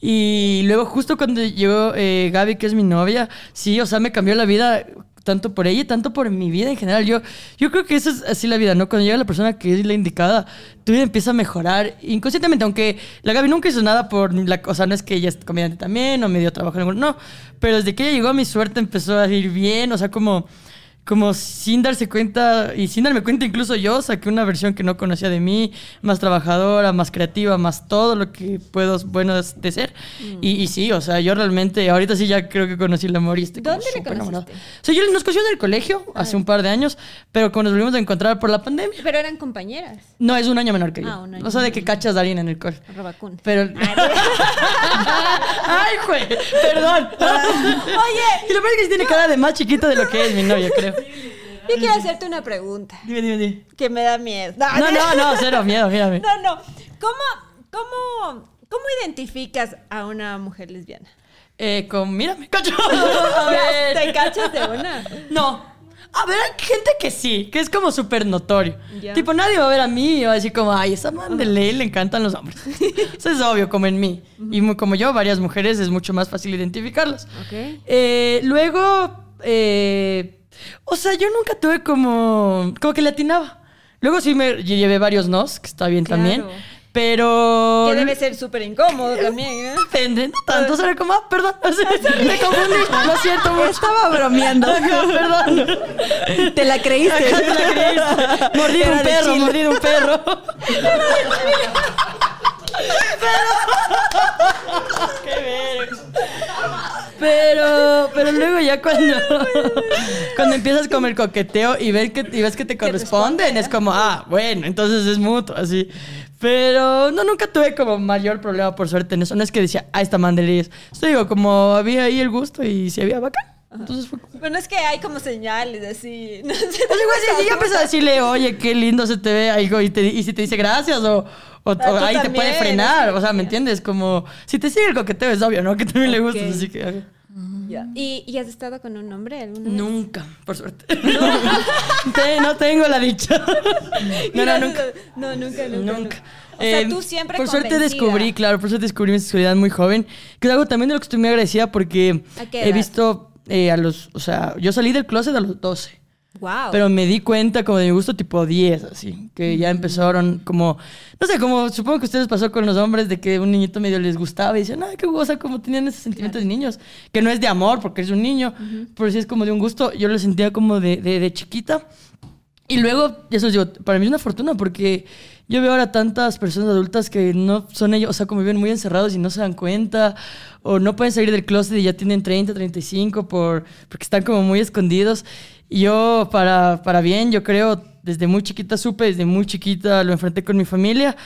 Y luego justo cuando llegó eh, Gaby, que es mi novia, sí, o sea, me cambió la vida tanto por ella tanto por mi vida en general. Yo, yo creo que eso es así la vida, ¿no? Cuando llega la persona que es la indicada, tu vida empieza a mejorar inconscientemente, aunque la Gaby nunca hizo nada por la cosa, no es que ella es comediante también o me dio trabajo en algún, no, pero desde que ella llegó mi suerte empezó a ir bien, o sea, como como sin darse cuenta y sin darme cuenta incluso yo saqué una versión que no conocía de mí, más trabajadora, más creativa, más todo lo que puedo bueno de ser. Y, y sí, o sea, yo realmente ahorita sí ya creo que conocí el amor y estoy
¿Dónde le
súper enamorado.
conociste?
O sea, yo nos conocimos en el colegio hace un par de años, pero cuando nos volvimos a encontrar por la pandemia.
Pero eran compañeras.
No, es un año menor que yo.
Ah, un año
o sea, de que cachas a alguien en el colegio.
Robacún.
Pero. ¡Ay, güey! Perdón.
Oye,
Y lo peor es que sí tiene cara de más chiquita de lo que es mi novia, creo.
Yo quiero hacerte una pregunta
Dime, dime, dime.
que me da miedo.
No, no, no, cero miedo, mírame.
No, no. ¿Cómo, cómo, cómo identificas a una mujer lesbiana?
Eh, con, mírame, cacho. A ver.
¿Te cachas de una?
No. A ver, hay gente que sí, que es como súper notorio. Tipo, nadie va a ver a mí y va a decir como, ay, esa man de ley le encantan los hombres. Eso es obvio, como en mí. Y como yo, varias mujeres, es mucho más fácil identificarlas.
Ok.
Eh, luego, eh, o sea, yo nunca tuve como, como que le atinaba. Luego sí me llevé varios nos, que está bien
Claro.
también. Pero...
Que debe ser súper incómodo también, ¿eh?
Depende, no tanto, será como, ah, perdón, me confundí, lo siento mucho.
Estaba bromeando.
Perdón.
Te la creíste.
Ajá, te la creíste. Mordido
Era
un perro, mordido un perro. Qué verga. Pero, pero luego ya cuando, cuando empiezas como el coqueteo y ves que, y ves que te corresponden, es como, ah, bueno, entonces es mutuo, así. Pero no, nunca tuve como mayor problema por suerte en eso. No es que decía, ah, esta man de leyes. Esto digo, como había ahí el gusto y si había bacán. Entonces fue como...
Bueno, es que hay como señales así. No sé.
Pues igual si, yo empiezo a decirle, oye, qué lindo se te ve algo y, te, y si te dice gracias o, o- o
Ah,
ahí te puede frenar, o sea, ¿me entiendes? Como, si te sigue el coqueteo es obvio, ¿no? Que también le gusta,
Ok.
así que... ajá.
Ya. ¿Y, ¿Y has estado con un hombre alguna vez?
Nunca, por suerte. Te- no tengo la dicha. No, no, nunca.
No, nunca, nunca.
Nunca.
O sea,
Eh,
tú siempre
Por suerte descubrí, claro, por suerte descubrí mi sexualidad muy joven. Que es algo también de lo que estoy muy agradecida porque
¿A qué
he visto eh, a los. O sea, yo salí del closet a los 12.
Wow.
Pero me di cuenta como de mi gusto tipo 10, así. Que ya empezaron como... No sé, como supongo que a ustedes pasó con los hombres de que un niñito medio les gustaba y decían, ay, qué cosa, como tenían ese sentimiento de niños. Que no es de amor porque es un niño, pero sí es como de un gusto. Yo lo sentía como de, de, de chiquita. Y luego, los digo, para mí es una fortuna porque yo veo ahora tantas personas adultas que no son ellos, o sea, como viven muy encerrados y no se dan cuenta, o no pueden salir del closet y ya tienen 30, 35 por, porque están como muy escondidos. Y yo, para, para bien, yo creo, desde muy chiquita supe, desde muy chiquita lo enfrenté con mi familia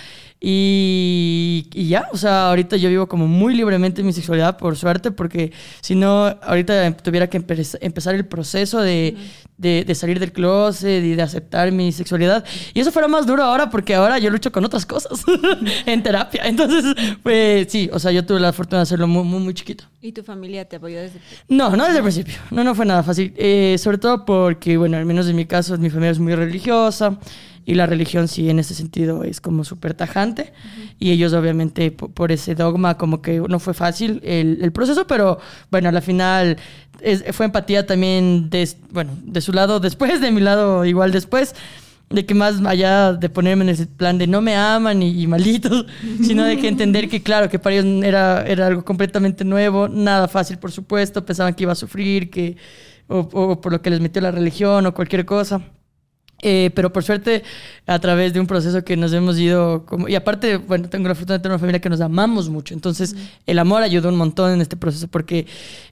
Y, y ya, o sea, ahorita yo vivo como muy libremente mi sexualidad, por suerte, porque si no, ahorita tuviera que empe- empezar el proceso de, de, de salir del closet y de aceptar mi sexualidad. Y eso fuera más duro ahora, porque ahora yo lucho con otras cosas en terapia. Entonces, pues sí, o sea, yo tuve la fortuna de hacerlo muy, muy, muy chiquito.
¿Y tu familia te apoyó desde
No, no desde el principio. No, no fue nada fácil. Eh, sobre todo porque, bueno, al menos en mi caso, mi familia es muy religiosa y la religión sí en ese sentido es como súper tajante. Y ellos obviamente po- por, ese dogma como que no fue fácil el, el proceso, pero bueno, a la final es- fue empatía también, de, bueno, de su lado después, de mi lado igual después. De que más allá de ponerme en ese plan de no me aman y, y malditos, sino de que entender que, claro, que para ellos era, era algo completamente nuevo, nada fácil, por supuesto, pensaban que iba a sufrir, que, o, o por lo que les metió la religión o cualquier cosa. Eh, pero por suerte, a través de un proceso que nos hemos ido, como, y aparte, bueno, tengo la fortuna de tener una familia que nos amamos mucho, entonces el amor ayudó un montón en este proceso porque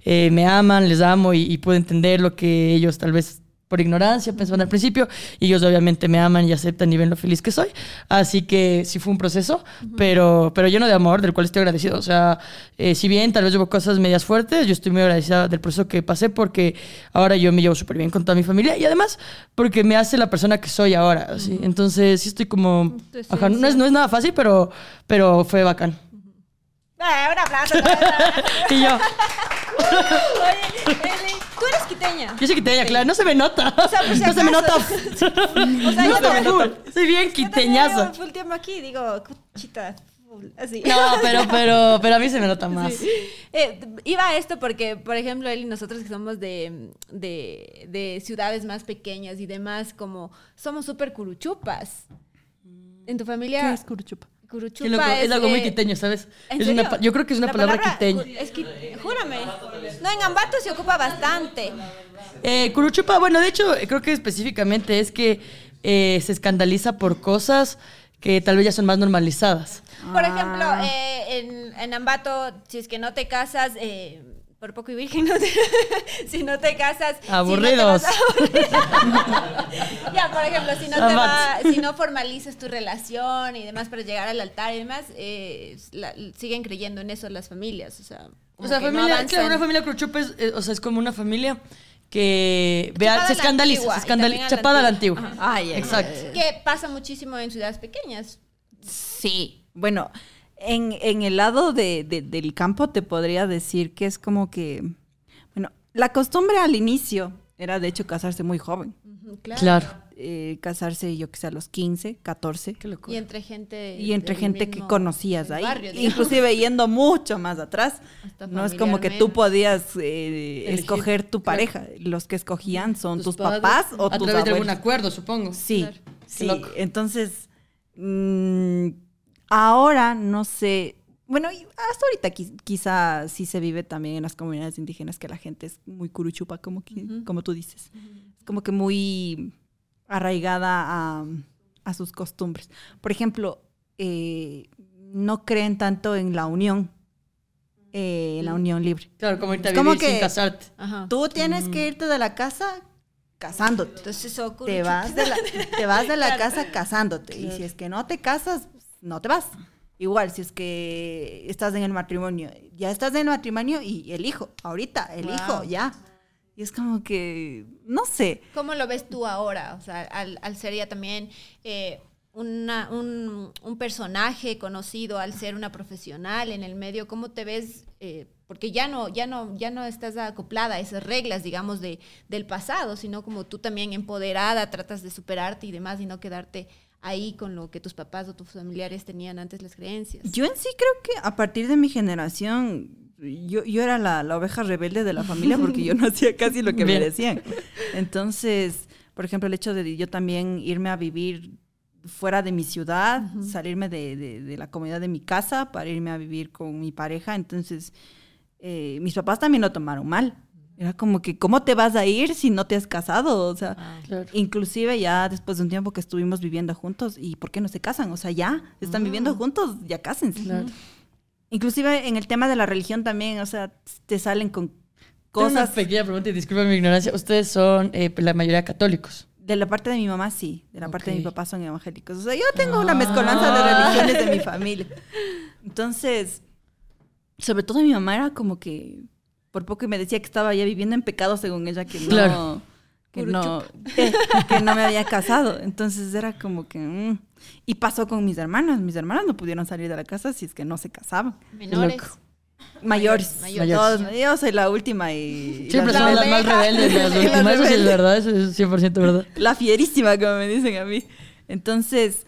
eh, me aman, les amo y, y puedo entender lo que ellos tal vez por ignorancia pensaban al principio y ellos obviamente me aman y aceptan y ven lo feliz que soy. Así que sí fue un proceso, pero, pero lleno de amor, del cual estoy agradecido. O sea, eh, si bien tal vez hubo cosas medias fuertes, yo estoy muy agradecida del proceso que pasé porque ahora yo me llevo súper bien con toda mi familia y además porque me hace la persona que soy ahora. así. Entonces sí estoy como... Ajá, no, es, no es nada fácil, pero, pero fue bacán.
¡Ah, un aplauso!
Y yo,
Oye, tú eres quiteña.
yo soy quiteña, claro, no se me nota.
O sea, por si
no se me nota.
acaso. O sea,
no
yo
se me
también-
nota. Soy bien
yo también
quiteñazo.
full tiempo aquí, digo, cuchita, full, así.
No, pero, pero, pero a mí se me nota más.
Sí. Eh, iba a esto porque, por ejemplo, él y nosotros que somos de, de, de ciudades más pequeñas y demás, como somos súper curuchupas. En tu familia,
¿Qué es curuchupa?
Curuchupa
loco, es, algo muy
eh,
quiteño, ¿sabes?
¿en
Es una yo creo que es una
La
palabra,
palabra
quiteña.
Es júrame. No, en Ambato se ocupa bastante.
Eh, curuchupa, bueno, de hecho, creo que específicamente es que eh, se escandaliza por cosas que tal vez ya son más normalizadas.
Por ejemplo, eh, en, en Ambato, si es que no te casas, eh, por poco y virgen, no te- si no te casas... si no te
Aburridos.
vas a- ya, por ejemplo, si no, te va- si no formalizas tu relación y demás para llegar al altar y demás, eh, la- siguen creyendo en eso las familias. O sea,
O sea,
como que no
familia,
avanzan.
claro, una familia curuchupa es, eh, o sea, es como una familia que vea, se escandaliza,
antigua,
se
y
escandaliza, chapada a la
antigua.
antigua.
Ay,
Exacto.
Que pasa muchísimo en ciudades pequeñas.
Sí, bueno, en, en el lado de- de- del campo te podría decir que es como que, bueno, la costumbre al inicio era de hecho casarse muy joven.
Claro.
Claro.
Eh, casarse yo que sé a los 15, 14.
Qué locura.
Y entre gente...
Y entre gente que conocías ahí,
barrio,
inclusive yendo mucho más atrás.
Hasta
No es como que tú podías eh, escoger tu
claro.
pareja. Los que escogían son tus,
padres,
papás o
a
tus
través de
abuelos.
algún acuerdo, supongo.
Sí,
Claro.
sí. Entonces, mm, ahora no sé. Bueno, y hasta ahorita qui- quizá sí se vive también en las comunidades indígenas que la gente es muy curuchupa, como, que, como tú dices. Es como que muy arraigada a, a sus costumbres. Por ejemplo, eh, no creen tanto en la unión, eh, en la unión libre.
Claro, como
Es como
vivir sin
que-
casarte.
Ajá.
Tú tienes que irte de la casa casándote.
Entonces eso
Te vas de la, te vas de la casa casándote. Y si es que no te casas, no te vas. Igual, si es que estás en el matrimonio, ya estás en el matrimonio y el hijo, ahorita, el
Wow.
hijo, ya. Y es como que, no sé.
¿Cómo lo ves tú ahora? O sea, al, al ser ya también eh, una- un, un personaje conocido, al ser una profesional en el medio, ¿cómo te ves? Eh, porque ya no, ya no, ya no estás acoplada a esas reglas, digamos, de, del pasado, sino como tú también empoderada, tratas de superarte y demás, y no quedarte ahí con lo que tus papás o tus familiares tenían antes las creencias.
Yo en sí creo que a partir de mi generación, yo, yo era la, la oveja rebelde de la familia porque yo no hacía casi lo que me decían. Entonces, por ejemplo, el hecho de yo también irme a vivir fuera de mi ciudad, salirme de, de- de la comunidad de mi casa para irme a vivir con mi pareja, entonces eh, mis papás también lo tomaron mal. Era como que, ¿cómo te vas a ir si no te has casado? O sea,
Claro.
inclusive ya después de un tiempo que estuvimos viviendo juntos, ¿y por qué no se casan? O sea, ya están viviendo juntos, ya cásense.
Claro.
Inclusive en el tema de la religión también, o sea, te salen con
Tengo una
cosas.
pequeña pregunta y disculpa mi ignorancia. Ustedes son eh, la mayoría católicos.
De la parte de mi mamá, sí. De la parte de mi papá son evangélicos. O sea, yo tengo una mezcolanza de
Ah.
religiones de mi familia. Entonces, sobre todo mi mamá era como que, por poco y me decía que estaba ya viviendo en pecado según ella, que no,
Claro.
que no, que no me había casado. Entonces era como que... mm. Y pasó con mis hermanas. Mis hermanas no pudieron salir de la casa si es que no se casaban.
Menores.
loco.
Mayores.
Mayores.
Todos- yo soy la última y...
Siempre son
la
las más rebeldes, las
La
últimas. Eso sí es verdad, eso es 100% verdad.
la fierísima, como me dicen a mí. Entonces,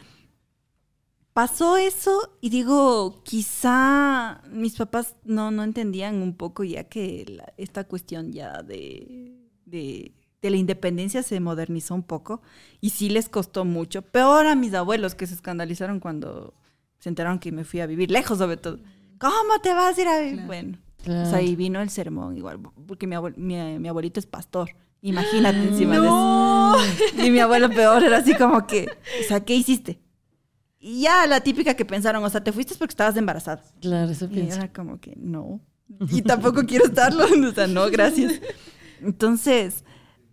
pasó eso y digo, quizá mis papás no, no entendían un poco ya que la- esta cuestión ya de, de, de la independencia se modernizó un poco y sí les costó mucho. Peor a mis abuelos que se escandalizaron cuando se enteraron que me fui a vivir lejos sobre todo. ¿Cómo te vas a ir a vivir? Bueno, pues
Claro.
ahí vino el sermón igual, porque mi, abuel- mi, mi abuelito es pastor. Imagínate encima de eso. Y mi abuelo peor era así como que, o sea, ¿qué hiciste? Y ya la típica que pensaron, o sea, te fuiste porque estabas embarazada.
Claro, eso
Y
pienso.
era como que, no. Y tampoco quiero estarlo. O sea, no, gracias. Entonces,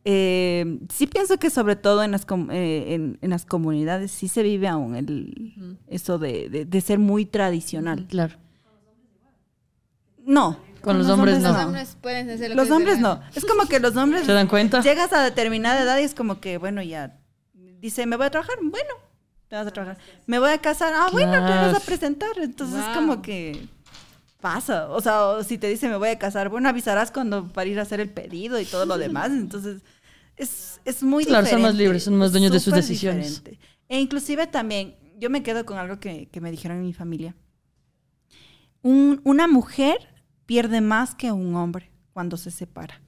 eh, sí pienso que sobre todo en las, com- eh, en, en las comunidades sí se vive aún el, eso de, de- de ser muy tradicional.
Claro.
No.
Con los hombres
Los
no.
hombres pueden hacer lo
Los
que
hombres no. Es como que los hombres
¿Se dan cuenta?
llegas a determinada edad y es como que, bueno, ya dice, me voy a trabajar, bueno, te vas a trabajar. Me voy a casar, ah, bueno, te vas a presentar. Entonces es
Wow.
como que pasa. O sea, o si te dice, me voy a casar, bueno, avisarás cuando para ir a hacer el pedido y todo lo demás. Entonces es, es muy
Claro, son más libres, son más dueños de sus decisiones.
diferente. E inclusive también, yo me quedo con algo que, que me dijeron en mi familia. Un- una mujer pierde más que un hombre cuando se separa.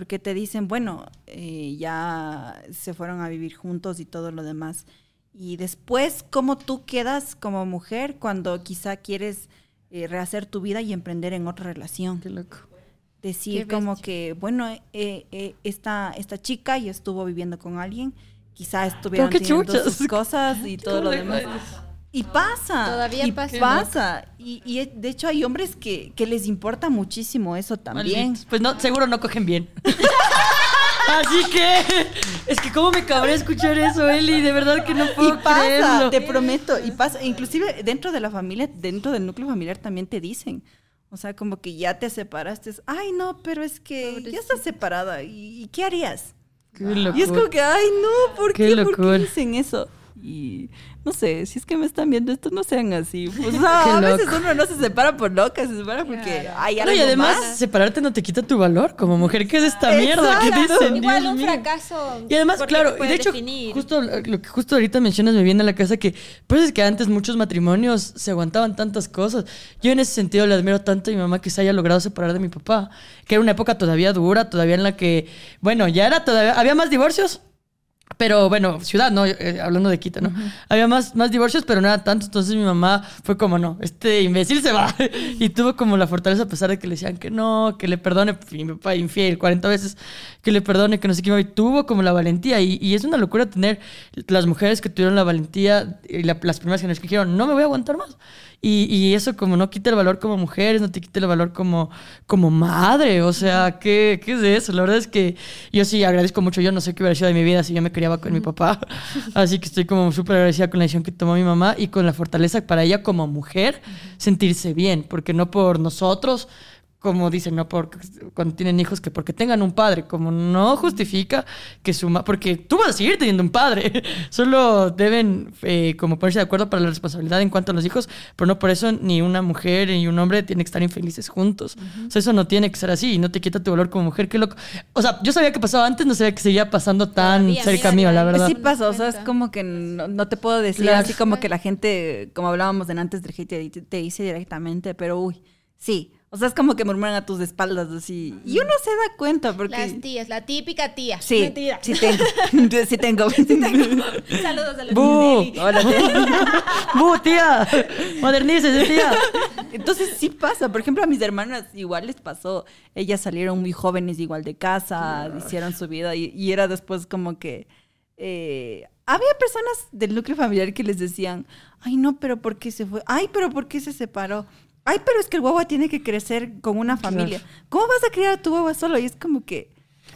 Porque te dicen, bueno, eh, ya se fueron a vivir juntos y todo lo demás. Y después, ¿cómo tú quedas como mujer cuando quizá quieres eh, rehacer tu vida y emprender en otra relación?
Qué loco.
Decir
Qué
como que, bueno, eh, eh, esta, esta chica ya estuvo viviendo con alguien, quizá estuvieron teniendo sus cosas y todo lo demás. Y pasa.
Todavía
y
pasa.
pasa. Y, y, de hecho hay hombres que, que les importa muchísimo eso también.
Malditos. Pues no, seguro no cogen bien. Así que es que cómo me cabría escuchar eso, Eli, de verdad que no puedo
Y pasa,
creerlo.
te prometo, y pasa, inclusive dentro de la familia, dentro del núcleo familiar también te dicen, o sea, como que ya te separaste, ay no, pero es que ya estás separada, ¿y, y qué harías?
Qué
Y es como que, ay no, ¿por
Qué
qué, ¿Por qué dicen eso? Y no sé, si es que me están viendo esto, no sean así. Pues, o sea,
Qué
a veces uno no se separa por loca, se separa porque
Claro.
hay
No,
algo
y además,
más.
separarte no te quita tu valor como mujer. ¿Qué es esta mierda? ¿Qué
Exacto.
dicen?
Igual
Dios
un
mío.
fracaso.
Y además, claro, y de hecho,
definir.
justo lo que justo ahorita mencionas me viene a la casa que, pues es que antes muchos matrimonios se aguantaban tantas cosas. Yo en ese sentido le admiro tanto a mi mamá que se haya logrado separar de mi papá, que era una época todavía dura, todavía en la que, bueno, ya era todavía, había más divorcios. Pero bueno, ciudad, ¿no? Eh, hablando de Quito, ¿no? Había más, más divorcios, pero no era tanto. Entonces mi mamá fue como, no, este imbécil se va. y tuvo como la fortaleza, a pesar de que le decían que no, que le perdone. Mi papá infiel 40 veces, que le perdone, que no sé qué. Y tuvo como la valentía. Y, y es una locura tener las mujeres que tuvieron la valentía y la- las primeras generaciones que dijeron, no me voy a aguantar más. Y, y eso como no quita el valor como mujeres, no te quita el valor como, como madre. O sea, ¿qué, ¿qué es eso? La verdad es que yo sí agradezco mucho. Yo no sé qué hubiera sido de mi vida si yo me criaba con mi papá. Así que estoy como súper agradecida con la decisión que tomó mi mamá y con la fortaleza para ella como mujer sentirse bien. Porque no por nosotros como dicen, no por cuando tienen hijos, que porque tengan un padre, como no justifica que su ma- porque tú vas a seguir teniendo un padre, solo deben eh, como ponerse de acuerdo para la responsabilidad en cuanto a los hijos, pero no por eso ni una mujer ni un hombre tienen que estar infelices juntos. O sea, eso no tiene que ser así y no te quita tu valor como mujer, qué loco. O sea, yo sabía que pasaba antes, no sabía que seguía pasando tan
Todavía,
cerca
mira,
mío, la verdad.
Sí pasa, o sea, es como que no, no te puedo decir
Claro.
así como que la gente, como hablábamos en antes te dice directamente, pero uy, sí. O sea, es como que murmuran a tus espaldas así. Y uno se da cuenta porque...
Las tías, la típica tía.
Sí,
Mentira.
sí tengo. sí tengo.
Saludos a la
¡Bu!
Hola, tía.
¡Bu, tía! ¡Modernícese, tía!
Entonces sí pasa. Por ejemplo, a mis hermanas igual les pasó. Ellas salieron muy jóvenes igual de casa, hicieron su vida y, y era después como que... eh, había personas del núcleo familiar que les decían, ay no, pero ¿por qué se fue? Ay, pero ¿por qué se separó? Ay, pero es que el guagua tiene que crecer con una familia. ¿Cómo vas a criar a tu guagua solo? Y es como que...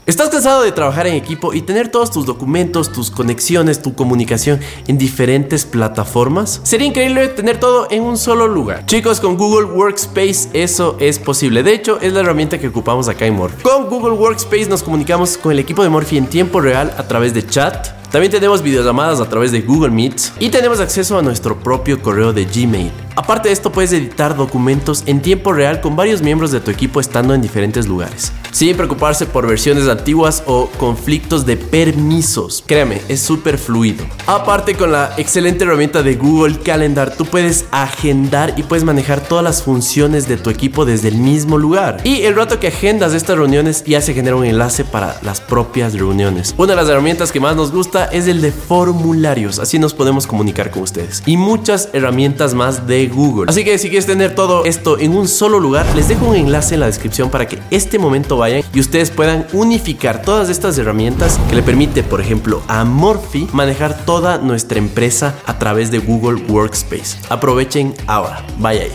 ¿Estás cansado de trabajar en equipo y tener todos tus documentos, tus conexiones, tu comunicación en diferentes plataformas? Sería increíble tener todo en un solo lugar. Chicos, con Google Workspace eso es posible. De hecho, es la herramienta que ocupamos acá en Morphy. Con Google Workspace nos comunicamos con el equipo de Morphy en tiempo real a través de chat, también tenemos videollamadas a través de Google Meet y tenemos acceso a nuestro propio correo de Gmail. Aparte de esto, puedes editar documentos en tiempo real con varios miembros de tu equipo estando en diferentes lugares, sin preocuparse por versiones antiguas o conflictos de permisos. Créame, es súper fluido. Aparte, con la excelente herramienta de Google Calendar, tú puedes agendar y puedes manejar todas las funciones de tu equipo desde el mismo lugar. Y el rato que agendas estas reuniones ya se genera un enlace para las propias reuniones. Una de las herramientas que más nos gusta es el de formularios, así nos podemos comunicar con ustedes. Y muchas herramientas más de Google. Así que si quieres tener todo esto en un solo lugar, les dejo un enlace en la descripción para que este momento vayan y ustedes puedan unificar todas estas herramientas que le permite, por ejemplo, a Morphy manejar toda nuestra empresa a través de Google Workspace. Aprovechen ahora, vaya ahí.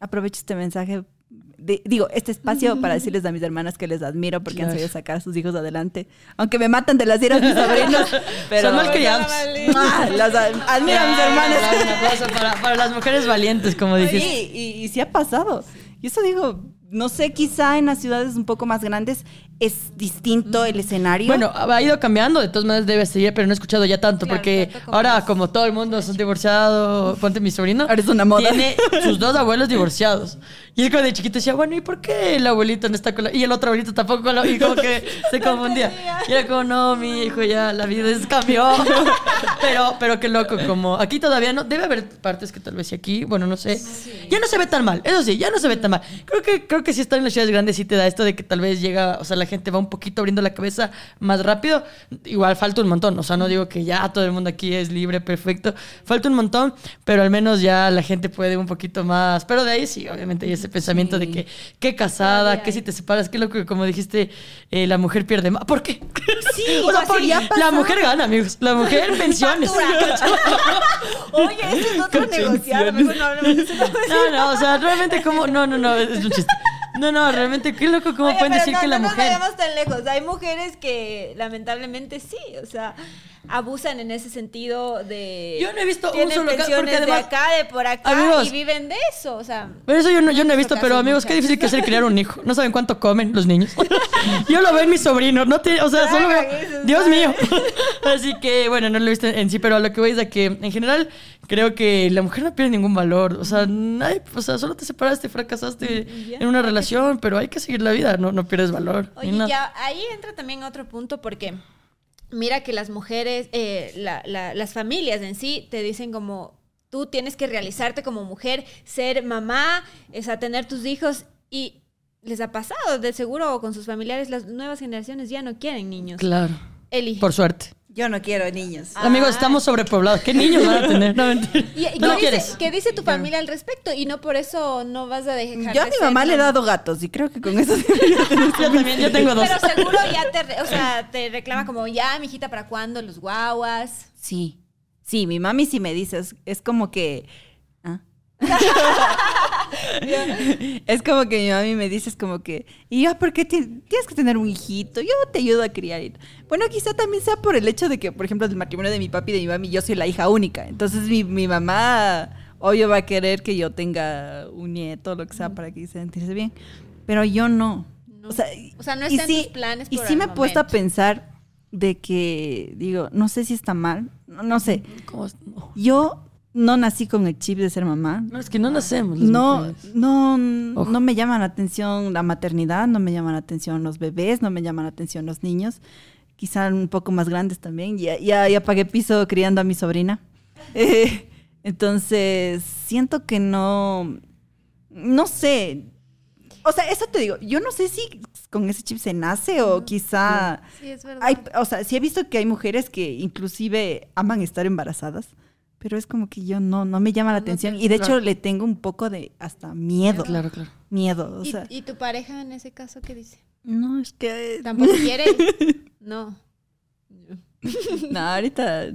Aprovecho este mensaje, de- digo, este espacio para decirles a mis hermanas que les admiro porque han
Claro.
sabido sacar a sus hijos adelante. Aunque me matan de las iras mis sobrinos, pero...
Son malcriados.
Ah, las ad- admiro a mis hermanas.
Un aplauso para, para las mujeres valientes, como
Sí,
dices.
y, y sí ha pasado. Y eso digo, no sé, quizá en las ciudades un poco más grandes es distinto el escenario.
Bueno, ha ido cambiando, de todas maneras debe seguir, pero no he escuchado ya tanto,
Claro,
porque
tanto como
ahora
más.
como todo el mundo es un divorciado, ponte mi sobrino,
Ahora es una moda.
tiene sus dos abuelos divorciados. Y él cuando de chiquito decía, bueno, ¿y por qué el abuelito no está con la... Y el otro abuelito tampoco con la... Y como que se confundía. Y era como, no, mi hijo, ya la vida es cambió. pero, pero qué loco, como aquí todavía no... Debe haber partes que tal vez sí aquí, bueno, no sé. Ya no se ve tan mal, eso sí, ya no se ve tan mal. Creo que, creo que si están en las ciudades grandes sí te da esto de que tal vez llega, o sea, la gente va un poquito abriendo la cabeza más rápido. Igual falta un montón, o sea, no digo que ya todo el mundo aquí es libre, perfecto. Falta un montón, pero al menos ya la gente puede un poquito más. Pero de ahí sí, obviamente hay ese pensamiento de que, qué casada,
Todavía
que
hay.
si te separas, qué loco que como dijiste, eh, la mujer pierde más. ¿Por qué?
Sí,
O sea, por- la mujer gana, amigos. La mujer pensiones.
Oye, ese es otro negociado. No eso.
No, no, o sea, realmente como... No, no, no, es un chiste. No, no, realmente, qué loco cómo
Oye,
pueden decir
no,
que la
no
mujer...
nos vayamos tan lejos. Hay mujeres que lamentablemente sí, o sea, abusan en ese sentido de...
Yo no he visto un solo caso,
pensiones
porque además-
de acá, de por acá,
Amigos.
y viven de eso, o sea...
Pero eso yo no, yo no he visto, pero amigos, qué difícil que es el criar un hijo. No saben cuánto comen los niños. yo lo veo en mis sobrinos, no te, o sea, solo veo, Dios mío. Así que, bueno, no lo he visto en sí, pero a lo que voy es a que, en general, creo que la mujer no pierde ningún valor. O sea, nadie, o sea, solo te separaste, fracasaste en una relación, pero hay que seguir la vida, no, no pierdes valor.
Oye, ya ahí entra también otro punto porque mira que las mujeres, eh, la- la- las familias en sí te dicen como tú tienes que realizarte como mujer, ser mamá, sea, tener tus hijos y les ha pasado, de seguro con sus familiares, las nuevas generaciones ya no quieren niños.
Claro,
Eli.
por suerte.
Yo no quiero niños.
Ah.
Amigos, estamos sobrepoblados. ¿Qué niños van a tener? No, mentira.
¿Y, y
no lo
qué,
quieres.
dice, qué dice tu familia al respecto? Y no por eso no vas a dejar
Yo a
de
mi
ser
mamá le he dado gatos y creo que con eso
Yo también, yo tengo dos.
Pero seguro ya te, o sea, te reclama como, ya, mijita, ¿para cuándo los guaguas?
Sí, sí, mi mami sí me dice, es, es como que... ¿ah? es como que mi mami me dice, es como que, ¿y yo por qué ti- tienes que tener un hijito? Yo te ayudo a criar. Bueno, quizá también sea por el hecho de que, por ejemplo, el matrimonio de mi papi y de mi mami, yo soy la hija única. Entonces mi, mi mamá, obvio, va a querer que yo tenga un nieto, lo que sea, para que se sentirse bien. Pero yo no.
No.
O sea,
O sea, no está en
sí-
tus planes
Y sí me he puesto a pensar de que, digo, no sé si está mal, no, no sé. Yo no nací con el chip de ser mamá.
No, es que no nacemos. las
No,
mujeres.
no,
Ojo.
no me llama la atención la maternidad, no me llaman la atención los bebés, no me llaman la atención los niños. Quizá un poco más grandes también. Ya, ya, ya pagué piso criando a mi sobrina. Eh, entonces, siento que no, no sé. O sea, eso te digo, yo no sé si con ese chip se nace o quizá...
Sí, es verdad.
Hay, o sea, sí he visto que hay mujeres que inclusive aman estar embarazadas, pero es como que yo no, no me llama la
No
atención.
te-
Y de
claro.
hecho le tengo un poco de hasta miedo.
Claro, claro.
Miedo. O
¿Y,
sea,
y tu pareja en ese caso qué dice?
no, es que...
¿Tampoco quiere? No.
No, ahorita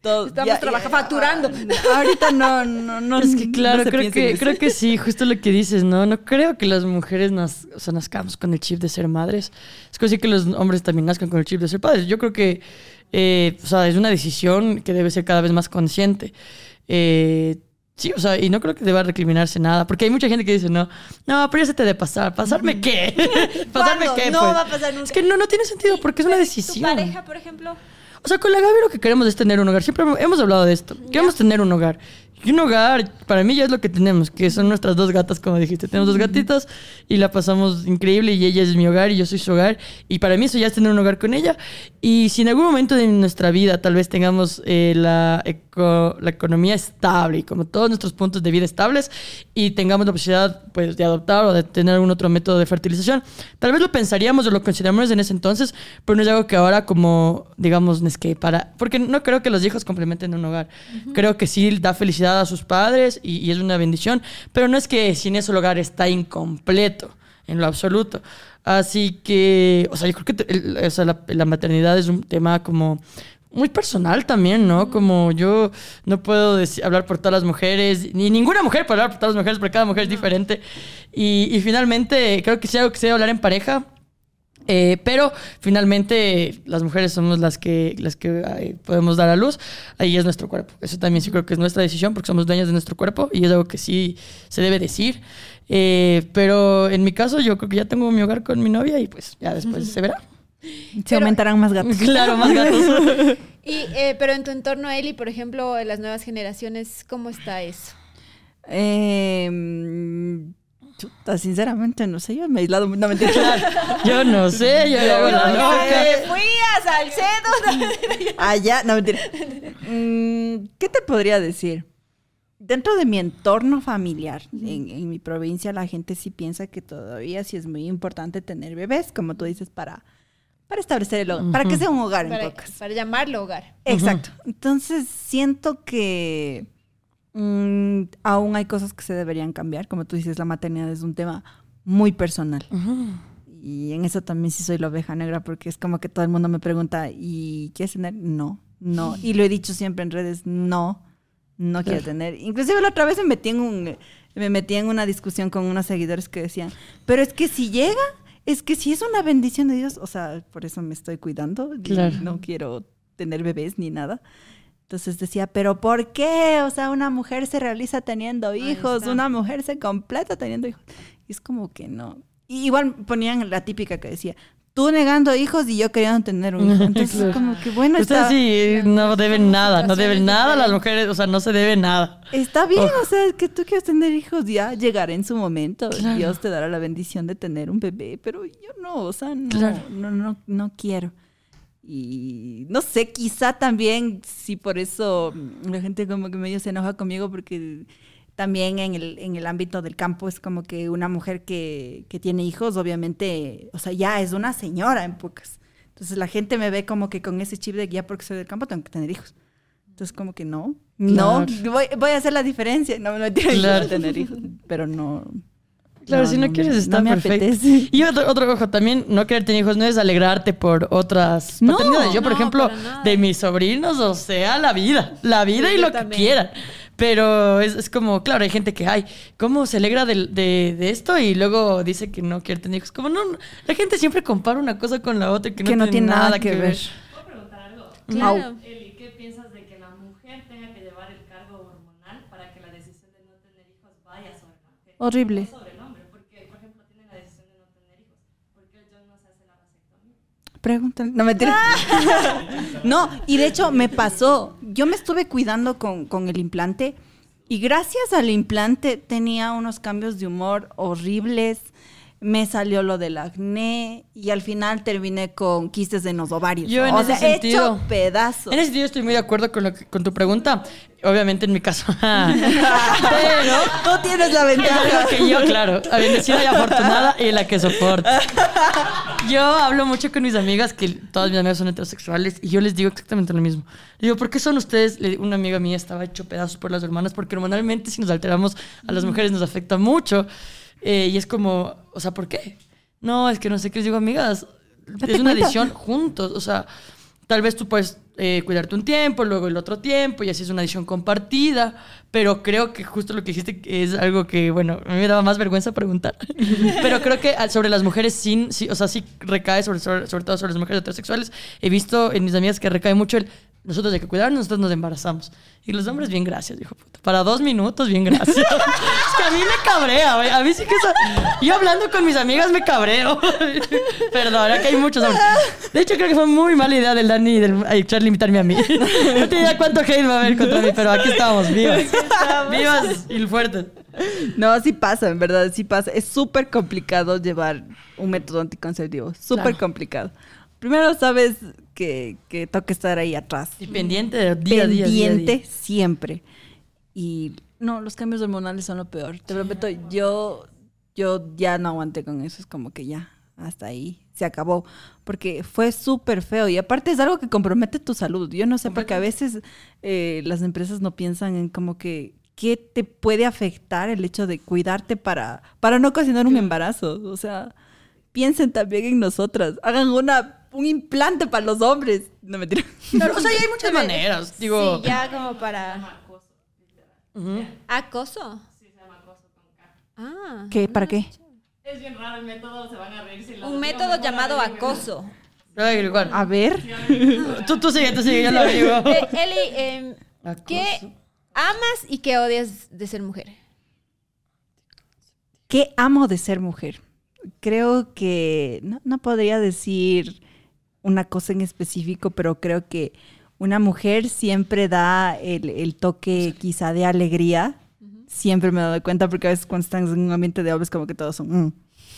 todo-
Estamos trabajando, facturando.
ah, Ahorita no, no, no.
Es que claro,
no
creo que, creo que sí, justo lo que dices, ¿no? No creo que las mujeres o sea, nazcamos con el chip de ser madres. Es como si que los hombres también nazcan con el chip de ser padres. Yo creo que, eh, o sea, es una decisión que debe ser cada vez más consciente. Eh, sí, o sea, y no creo que deba recriminarse nada, porque hay mucha gente que dice, no, no, pero ya se te debe pasar. ¿Pasarme qué? ¿Pasarme
¿Cuándo?
Qué?
No
pues?
va a pasar nunca.
Es que no, no tiene sentido, porque es una
¿Tu
decisión.
pareja, por ejemplo?
O sea, con la Gaby lo que queremos es tener un hogar. Siempre hemos hablado de esto. Queremos tener un hogar. Y un hogar, para mí ya es lo que tenemos, que son nuestras dos gatas, como dijiste. Tenemos dos gatitas y la pasamos increíble y ella es mi hogar y yo soy su hogar. Y para mí eso ya es tener un hogar con ella. Y si en algún momento de nuestra vida tal vez tengamos eh, la, eco- la economía estable y como todos nuestros puntos de vida estables y tengamos la posibilidad pues, de adoptar o de tener algún otro método de fertilización, tal vez lo pensaríamos o lo consideramos en ese entonces, pero no es algo que ahora como, digamos, es que para... Porque no creo que los hijos complementen un hogar. Creo que sí da felicidad a sus padres y, y es una bendición, pero no es que sin eso el hogar está incompleto en lo absoluto. Así que, o sea, yo creo que el- o sea, la, la maternidad es un tema como muy personal también, ¿no? Como yo no puedo deci- hablar por todas las mujeres, ni ninguna mujer puede hablar por todas las mujeres, porque cada mujer es diferente. Y, y finalmente, creo que sí algo que se debe hablar en pareja. Eh, pero finalmente las mujeres somos las que, las que podemos dar a luz. Ahí es nuestro cuerpo. Eso también sí creo que es nuestra decisión porque somos dueños de nuestro cuerpo y es algo que sí se debe decir. Eh, pero en mi caso yo creo que ya tengo mi hogar con mi novia y pues ya después se verá.
Se aumentarán más gatos.
Claro, más gatos.
Y, eh, pero en tu entorno, Eli, por ejemplo, en las nuevas generaciones, ¿cómo está eso?
Eh, chuta, sinceramente, no sé, yo me he aislado. No, mentira.
Yo no sé, yo la
Yo
loca.
me fui a Salcedo.
Allá, no, mentira. Mm, ¿Qué te podría decir? Dentro de mi entorno familiar, en, en mi provincia, la gente sí piensa que todavía sí es muy importante tener bebés, como tú dices, para, para establecer el hogar, para que sea un hogar en
para,
pocas.
para llamarlo hogar.
Exacto. Entonces siento que mm, aún hay cosas que se deberían cambiar. Como tú dices, la maternidad es un tema muy personal. Y en eso también sí soy la oveja negra porque es como que todo el mundo me pregunta, ¿y quieres tener? No, no. Y lo he dicho siempre en redes, no, no quiero tener. Inclusive la otra vez me metí en un, me metí en una discusión con unos seguidores que decían, pero es que si llega, es que si es una bendición de Dios, o sea, por eso me estoy cuidando,
Claro.
no quiero tener bebés ni nada. Entonces decía, pero ¿por qué? O sea, una mujer se realiza teniendo hijos, una mujer se completa teniendo hijos. Y es como que no. Y igual ponían la típica que decía, tú negando hijos y yo queriendo tener un hijo. Entonces
Claro.
como que bueno,
Ustedes sí no deben nada, no deben nada las mujeres, o sea, no se debe nada.
está bien, o sea, que tú quieres tener hijos, ya llegará en su momento.
Claro.
Dios te dará la bendición de tener un bebé, pero yo no, o sea, no,
Claro.
no, no, no quiero. Y no sé, quizá también, sí, por eso la gente como que medio se enoja conmigo porque también en el, en el ámbito del campo es como que una mujer que, que tiene hijos, obviamente, o sea, ya es una señora en pocas. Entonces la gente me ve como que con ese chip de guía porque soy del campo tengo que tener hijos. Entonces como que no, no,
Claro.
voy, voy a hacer la diferencia. No, no quiero
Claro.
tener hijos, pero no.
Claro, si no, quieres
no
está
me
perfecto.
apetece.
Y otro, otro ojo, también no querer tener hijos no es alegrarte por otras
No,
paternidades. Yo, por
no,
ejemplo, de mis sobrinos, o sea, la vida, la vida
Sí,
y lo que quieran. Pero es, es como, claro, hay gente que, ay, ¿cómo se alegra de, de esto? Y luego dice que no quiere tener hijos. Como no, no, la gente siempre compara una cosa con la otra que no,
que no tiene nada que ver.
¿Puedo preguntar algo?
Claro.
Eli, ¿qué piensas de que la mujer tenga que llevar el cargo hormonal para que la decisión de no tener hijos vaya sobre la mujer?
Horrible.
No sobre el hombre, porque, por ejemplo, tiene la decisión de no tener hijos. ¿Por qué John no se hace la vasectomía?
Pregúntale. No, mentira. no, y de hecho me pasó. Yo me estuve cuidando con, con el implante y gracias al implante tenía unos cambios de humor horribles. Me salió lo del acné y al final terminé con quistes en los ovarios.
Yo en
o
ese
sea,
sentido-
hecho pedazos.
En ese sentido estoy muy de acuerdo con, lo que- con tu pregunta. Obviamente en mi caso. Pero
Tú tienes la ventaja.
que yo, claro, la bendecida y afortunada y la que soporta. Yo hablo mucho con mis amigas, que todas mis amigas son heterosexuales, y yo les digo exactamente lo mismo. Le digo, ¿por qué son ustedes? Una amiga mía estaba hecho pedazos por las hermanas, porque hormonalmente si nos alteramos a las mujeres nos afecta mucho. Eh, y es como, o sea, ¿por qué? No, es que no sé qué les digo, amigas. Es una decisión juntos, o sea... tal vez tú puedes eh, cuidarte un tiempo, luego el otro tiempo, y así es una decisión compartida, pero creo que justo lo que dijiste es algo que, bueno, a mí me daba más vergüenza preguntar, pero creo que ah, sobre las mujeres, sí, sí, o sea, sí recae sobre, sobre, sobre todo sobre las mujeres heterosexuales. He visto en mis amigas que recae mucho el, nosotros hay que cuidarnos, nosotros nos embarazamos. Y los hombres, bien gracias, dijo puta. Para dos minutos, bien gracias. es que a mí me cabrea, güey. A mí sí que eso... Yo hablando con mis amigas me cabreo. Perdón, que hay muchos hombres. De hecho, creo que fue muy mala idea del Dani y del ay, Charlie invitarme a mí. No tenía idea cuánto hate va a haber contra mí, pero aquí estamos, vivas. Vivas y fuertes.
No, sí pasa, en verdad, sí pasa. Es súper complicado llevar un método anticonceptivo. Súper
Claro.
complicado. Primero sabes que, que toca estar ahí atrás.
Y pendiente de día a día.
pendiente
día.
siempre. Y no, los cambios hormonales son lo peor. Te prometo, yo, yo ya no aguanté con eso. Es como que ya, hasta ahí, se acabó. Porque fue súper feo. Y aparte es algo que compromete tu salud. Yo no sé, porque a veces eh, las empresas no piensan en como que qué te puede afectar el hecho de cuidarte para, para no ocasionar un embarazo. O sea, piensen también en nosotras. Hagan una, un implante para los hombres. No me tiro.
Claro, o sea, hay muchas maneras. Digo,
Sí, ya como para...
Acoso, literal.
ujú.
¿Acoso?
Sí, se llama acoso con K.
Ah.
¿Qué? ¿Para qué?
Es bien raro el método, se van a reír si lo
Un método llamado acoso.
Lo voy a averiguar.
A ver.
Tú, tú sigue, tú sigue, ya lo averiguo.
Eh, Eli, em, ¿qué amas y qué odias de ser mujer?
¿Qué amo de ser mujer? Creo que no, no podría decir una cosa en específico, pero creo que una mujer siempre da el, el toque quizá de alegría. Siempre me doy cuenta porque a veces cuando están en un ambiente de hombres como que todos son mm.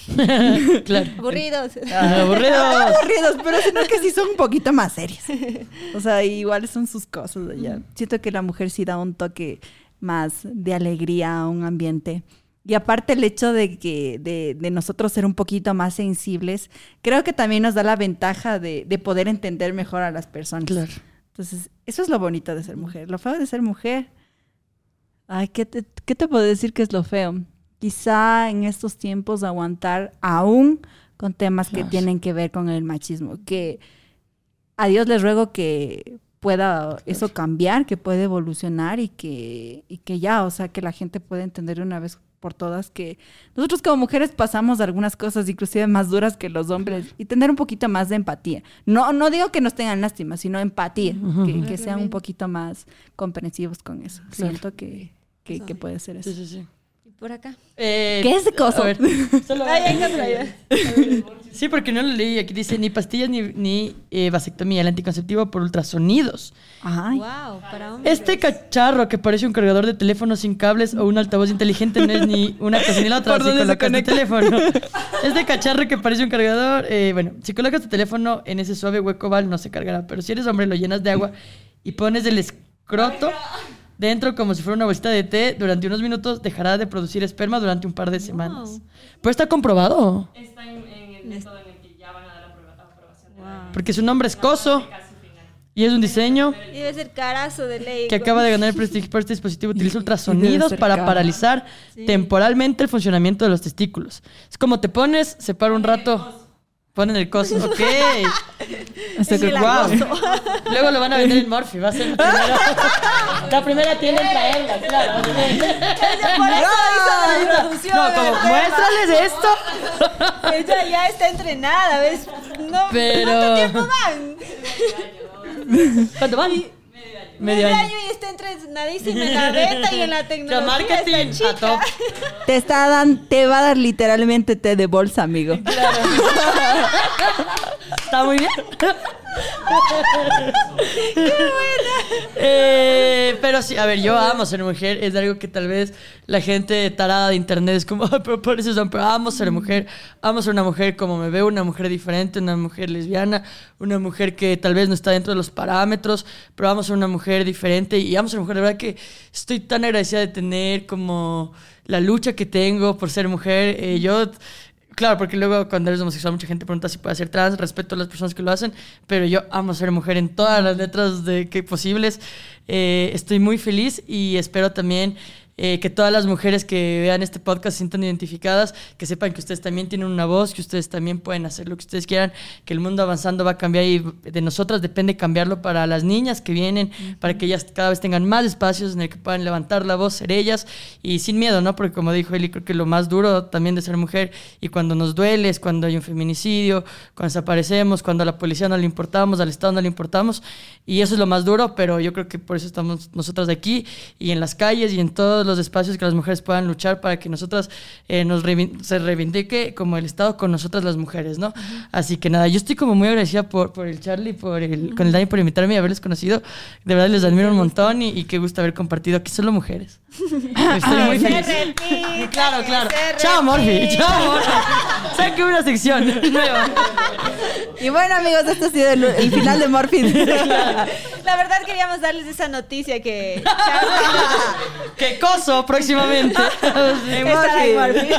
Claro.
Aburridos.
Ah, aburridos.
aburridos, pero sino que sí son un poquito más serios. O sea, igual son sus cosas allá. Siento que la mujer sí da un toque más de alegría a un ambiente. Y aparte el hecho de que de, de nosotros ser un poquito más sensibles, creo que también nos da la ventaja de, de poder entender mejor a las personas.
Claro.
Entonces, eso es lo bonito de ser mujer. Lo feo de ser mujer. Ay, ¿qué te, qué te puedo decir que es lo feo? Quizá en estos tiempos aguantar aún con temas que tienen que ver con el machismo. Que a Dios les ruego que pueda eso cambiar, que pueda evolucionar y que, y que ya, o sea, que la gente pueda entender de una vez por todas que nosotros como mujeres pasamos algunas cosas inclusive más duras que los hombres y tener un poquito más de empatía. No, no digo que nos tengan lástima, sino empatía, que, que sean un poquito más comprensivos con eso.
Claro.
Siento que, que, que puede ser eso.
Sí, sí, sí.
Por acá.
Eh,
¿Qué es de coso?
A ver, solo-
Ay.
Sí, porque no lo leí. Aquí dice ni pastillas ni, ni eh, vasectomía, el anticonceptivo por ultrasonidos.
Ay,
Wow, para hombres.
Este cacharro que parece un cargador de teléfono sin cables o un altavoz inteligente no es ni una cosa ni la otra.
¿Por
Si colocas tu teléfono. Este cacharro que parece un cargador, eh, bueno, si colocas tu teléfono en ese suave hueco oval no se cargará. Pero si eres hombre lo llenas de agua y pones el escroto dentro como si fuera una bolsita de té durante unos minutos dejará de producir esperma durante un par de semanas. Pues está comprobado.
Está en, en el método en el que ya van a dar la aprobación de la ley.
Porque su nombre es Coso y es un diseño
Y debe ser carazo de ley.
que acaba de ganar el prestigio por este dispositivo. Utiliza ultrasonidos para paralizar temporalmente el funcionamiento de los testículos. Es como te pones, se para un rato, ponen el coso. Ok.
Hasta que-
Guau. Luego lo van a vender en Morphy. Va a ser la primera. la primera tienda en traerla, claro.
Por eso hizo la introducción.
No, como, muéstrales esto.
Ella ya está entrenada, ¿ves? No,
Pero-
¿Cuánto tiempo van?
¿Cuánto van?
Medio año y está entrenadísima en la venta y en la tecnología.
marketing
esta
a top.
chica.
te está dan, te va a dar literalmente té de bolsa, amigo.
Está muy bien. Eh, pero sí, a ver, yo amo ser mujer. Es algo que tal vez la gente tarada de internet es como, "Ay, pero por eso son, pero amo ser mujer. Amo ser una mujer como me veo, una mujer diferente, una mujer lesbiana, una mujer que tal vez no está dentro de los parámetros, pero amo ser una mujer diferente y amo ser mujer. De verdad que estoy tan agradecida de tener como la lucha que tengo por ser mujer. Eh, yo Claro, porque luego cuando eres homosexual mucha gente pregunta si puede ser trans, respeto a las personas que lo hacen, pero yo amo ser mujer en todas las letras de que posibles. Eh, estoy muy feliz y espero también eh, que todas las mujeres que vean este podcast se sientan identificadas, que sepan que ustedes también tienen una voz, que ustedes también pueden hacer lo que ustedes quieran, que el mundo avanzando va a cambiar y de nosotras depende cambiarlo para las niñas que vienen, para que ellas cada vez tengan más espacios en el que puedan levantar la voz, ser ellas y sin miedo, ¿no? Porque como dijo Eli, creo que lo más duro también de ser mujer y cuando nos duele es cuando hay un feminicidio, cuando desaparecemos, cuando a la policía no le importamos, al Estado no le importamos y eso es lo más duro, pero yo creo que por eso estamos nosotras de aquí y en las calles y en todos los espacios que las mujeres puedan luchar para que nosotras eh, nos reivin- se reivindique como el Estado con nosotras las mujeres, ¿no? Así que nada, yo estoy como muy agradecida por, por el Charlie, por el, con el Dani por invitarme y haberles conocido. De verdad les admiro un montón y, y qué gusto haber compartido aquí solo mujeres. Estoy muy feliz.
repite,
Claro, claro. Chao, Morphy. Chao, Morphy. Saque una sección nueva.
Y bueno, amigos, esto ha sido el, el final de Morphin.
La verdad queríamos darles esa noticia que
¡Qué coso próximamente!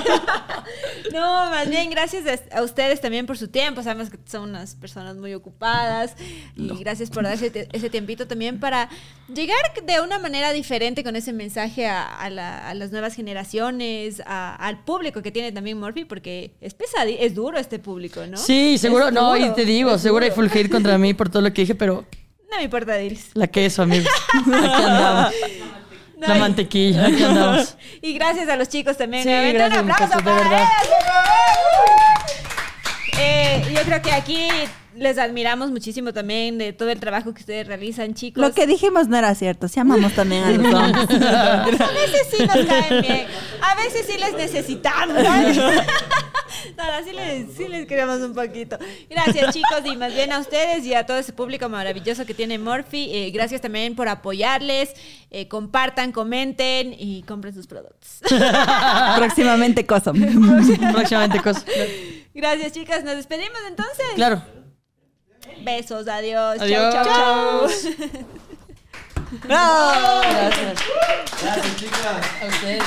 No, más bien gracias a ustedes también por su tiempo. Sabemos que son unas personas muy ocupadas y gracias por darse ese tiempito también para llegar de una manera diferente con ese mensaje a, a la- a las nuevas generaciones, a- al público que tiene también Morphy, porque es pesado, es duro este público, ¿no?
Sí, seguro,
Es
no, y
duro,
te digo, seguro hay
duro.
full hate contra mí por todo lo que dije, pero
No me importa, Iris.
la queso, amigos. Aquí andamos.
No,
La
y-
mantequilla, aquí andamos.
Y gracias a los chicos también.
Sí,
nuevamente.
gracias,
Un aplauso
muchachos, de
para
verdad.
Eh, yo creo que aquí les admiramos muchísimo también de todo el trabajo que ustedes realizan, chicos.
Lo que dijimos no era cierto. Sí amamos también a los hombres.
A veces sí nos caen bien, a veces sí les necesitamos. Nada, sí les, sí les queremos un poquito. Gracias chicos y más bien a ustedes y a todo ese público maravilloso que tiene Morphy. Eh, gracias también por apoyarles. Eh, compartan, comenten y compren sus productos.
Próximamente Coso.
Próximamente cosas.
Gracias chicas, nos despedimos entonces.
Claro.
Besos, adiós.
Adiós.
Chau, chau, chau.
Gracias.
Gracias, chicas.
A ustedes.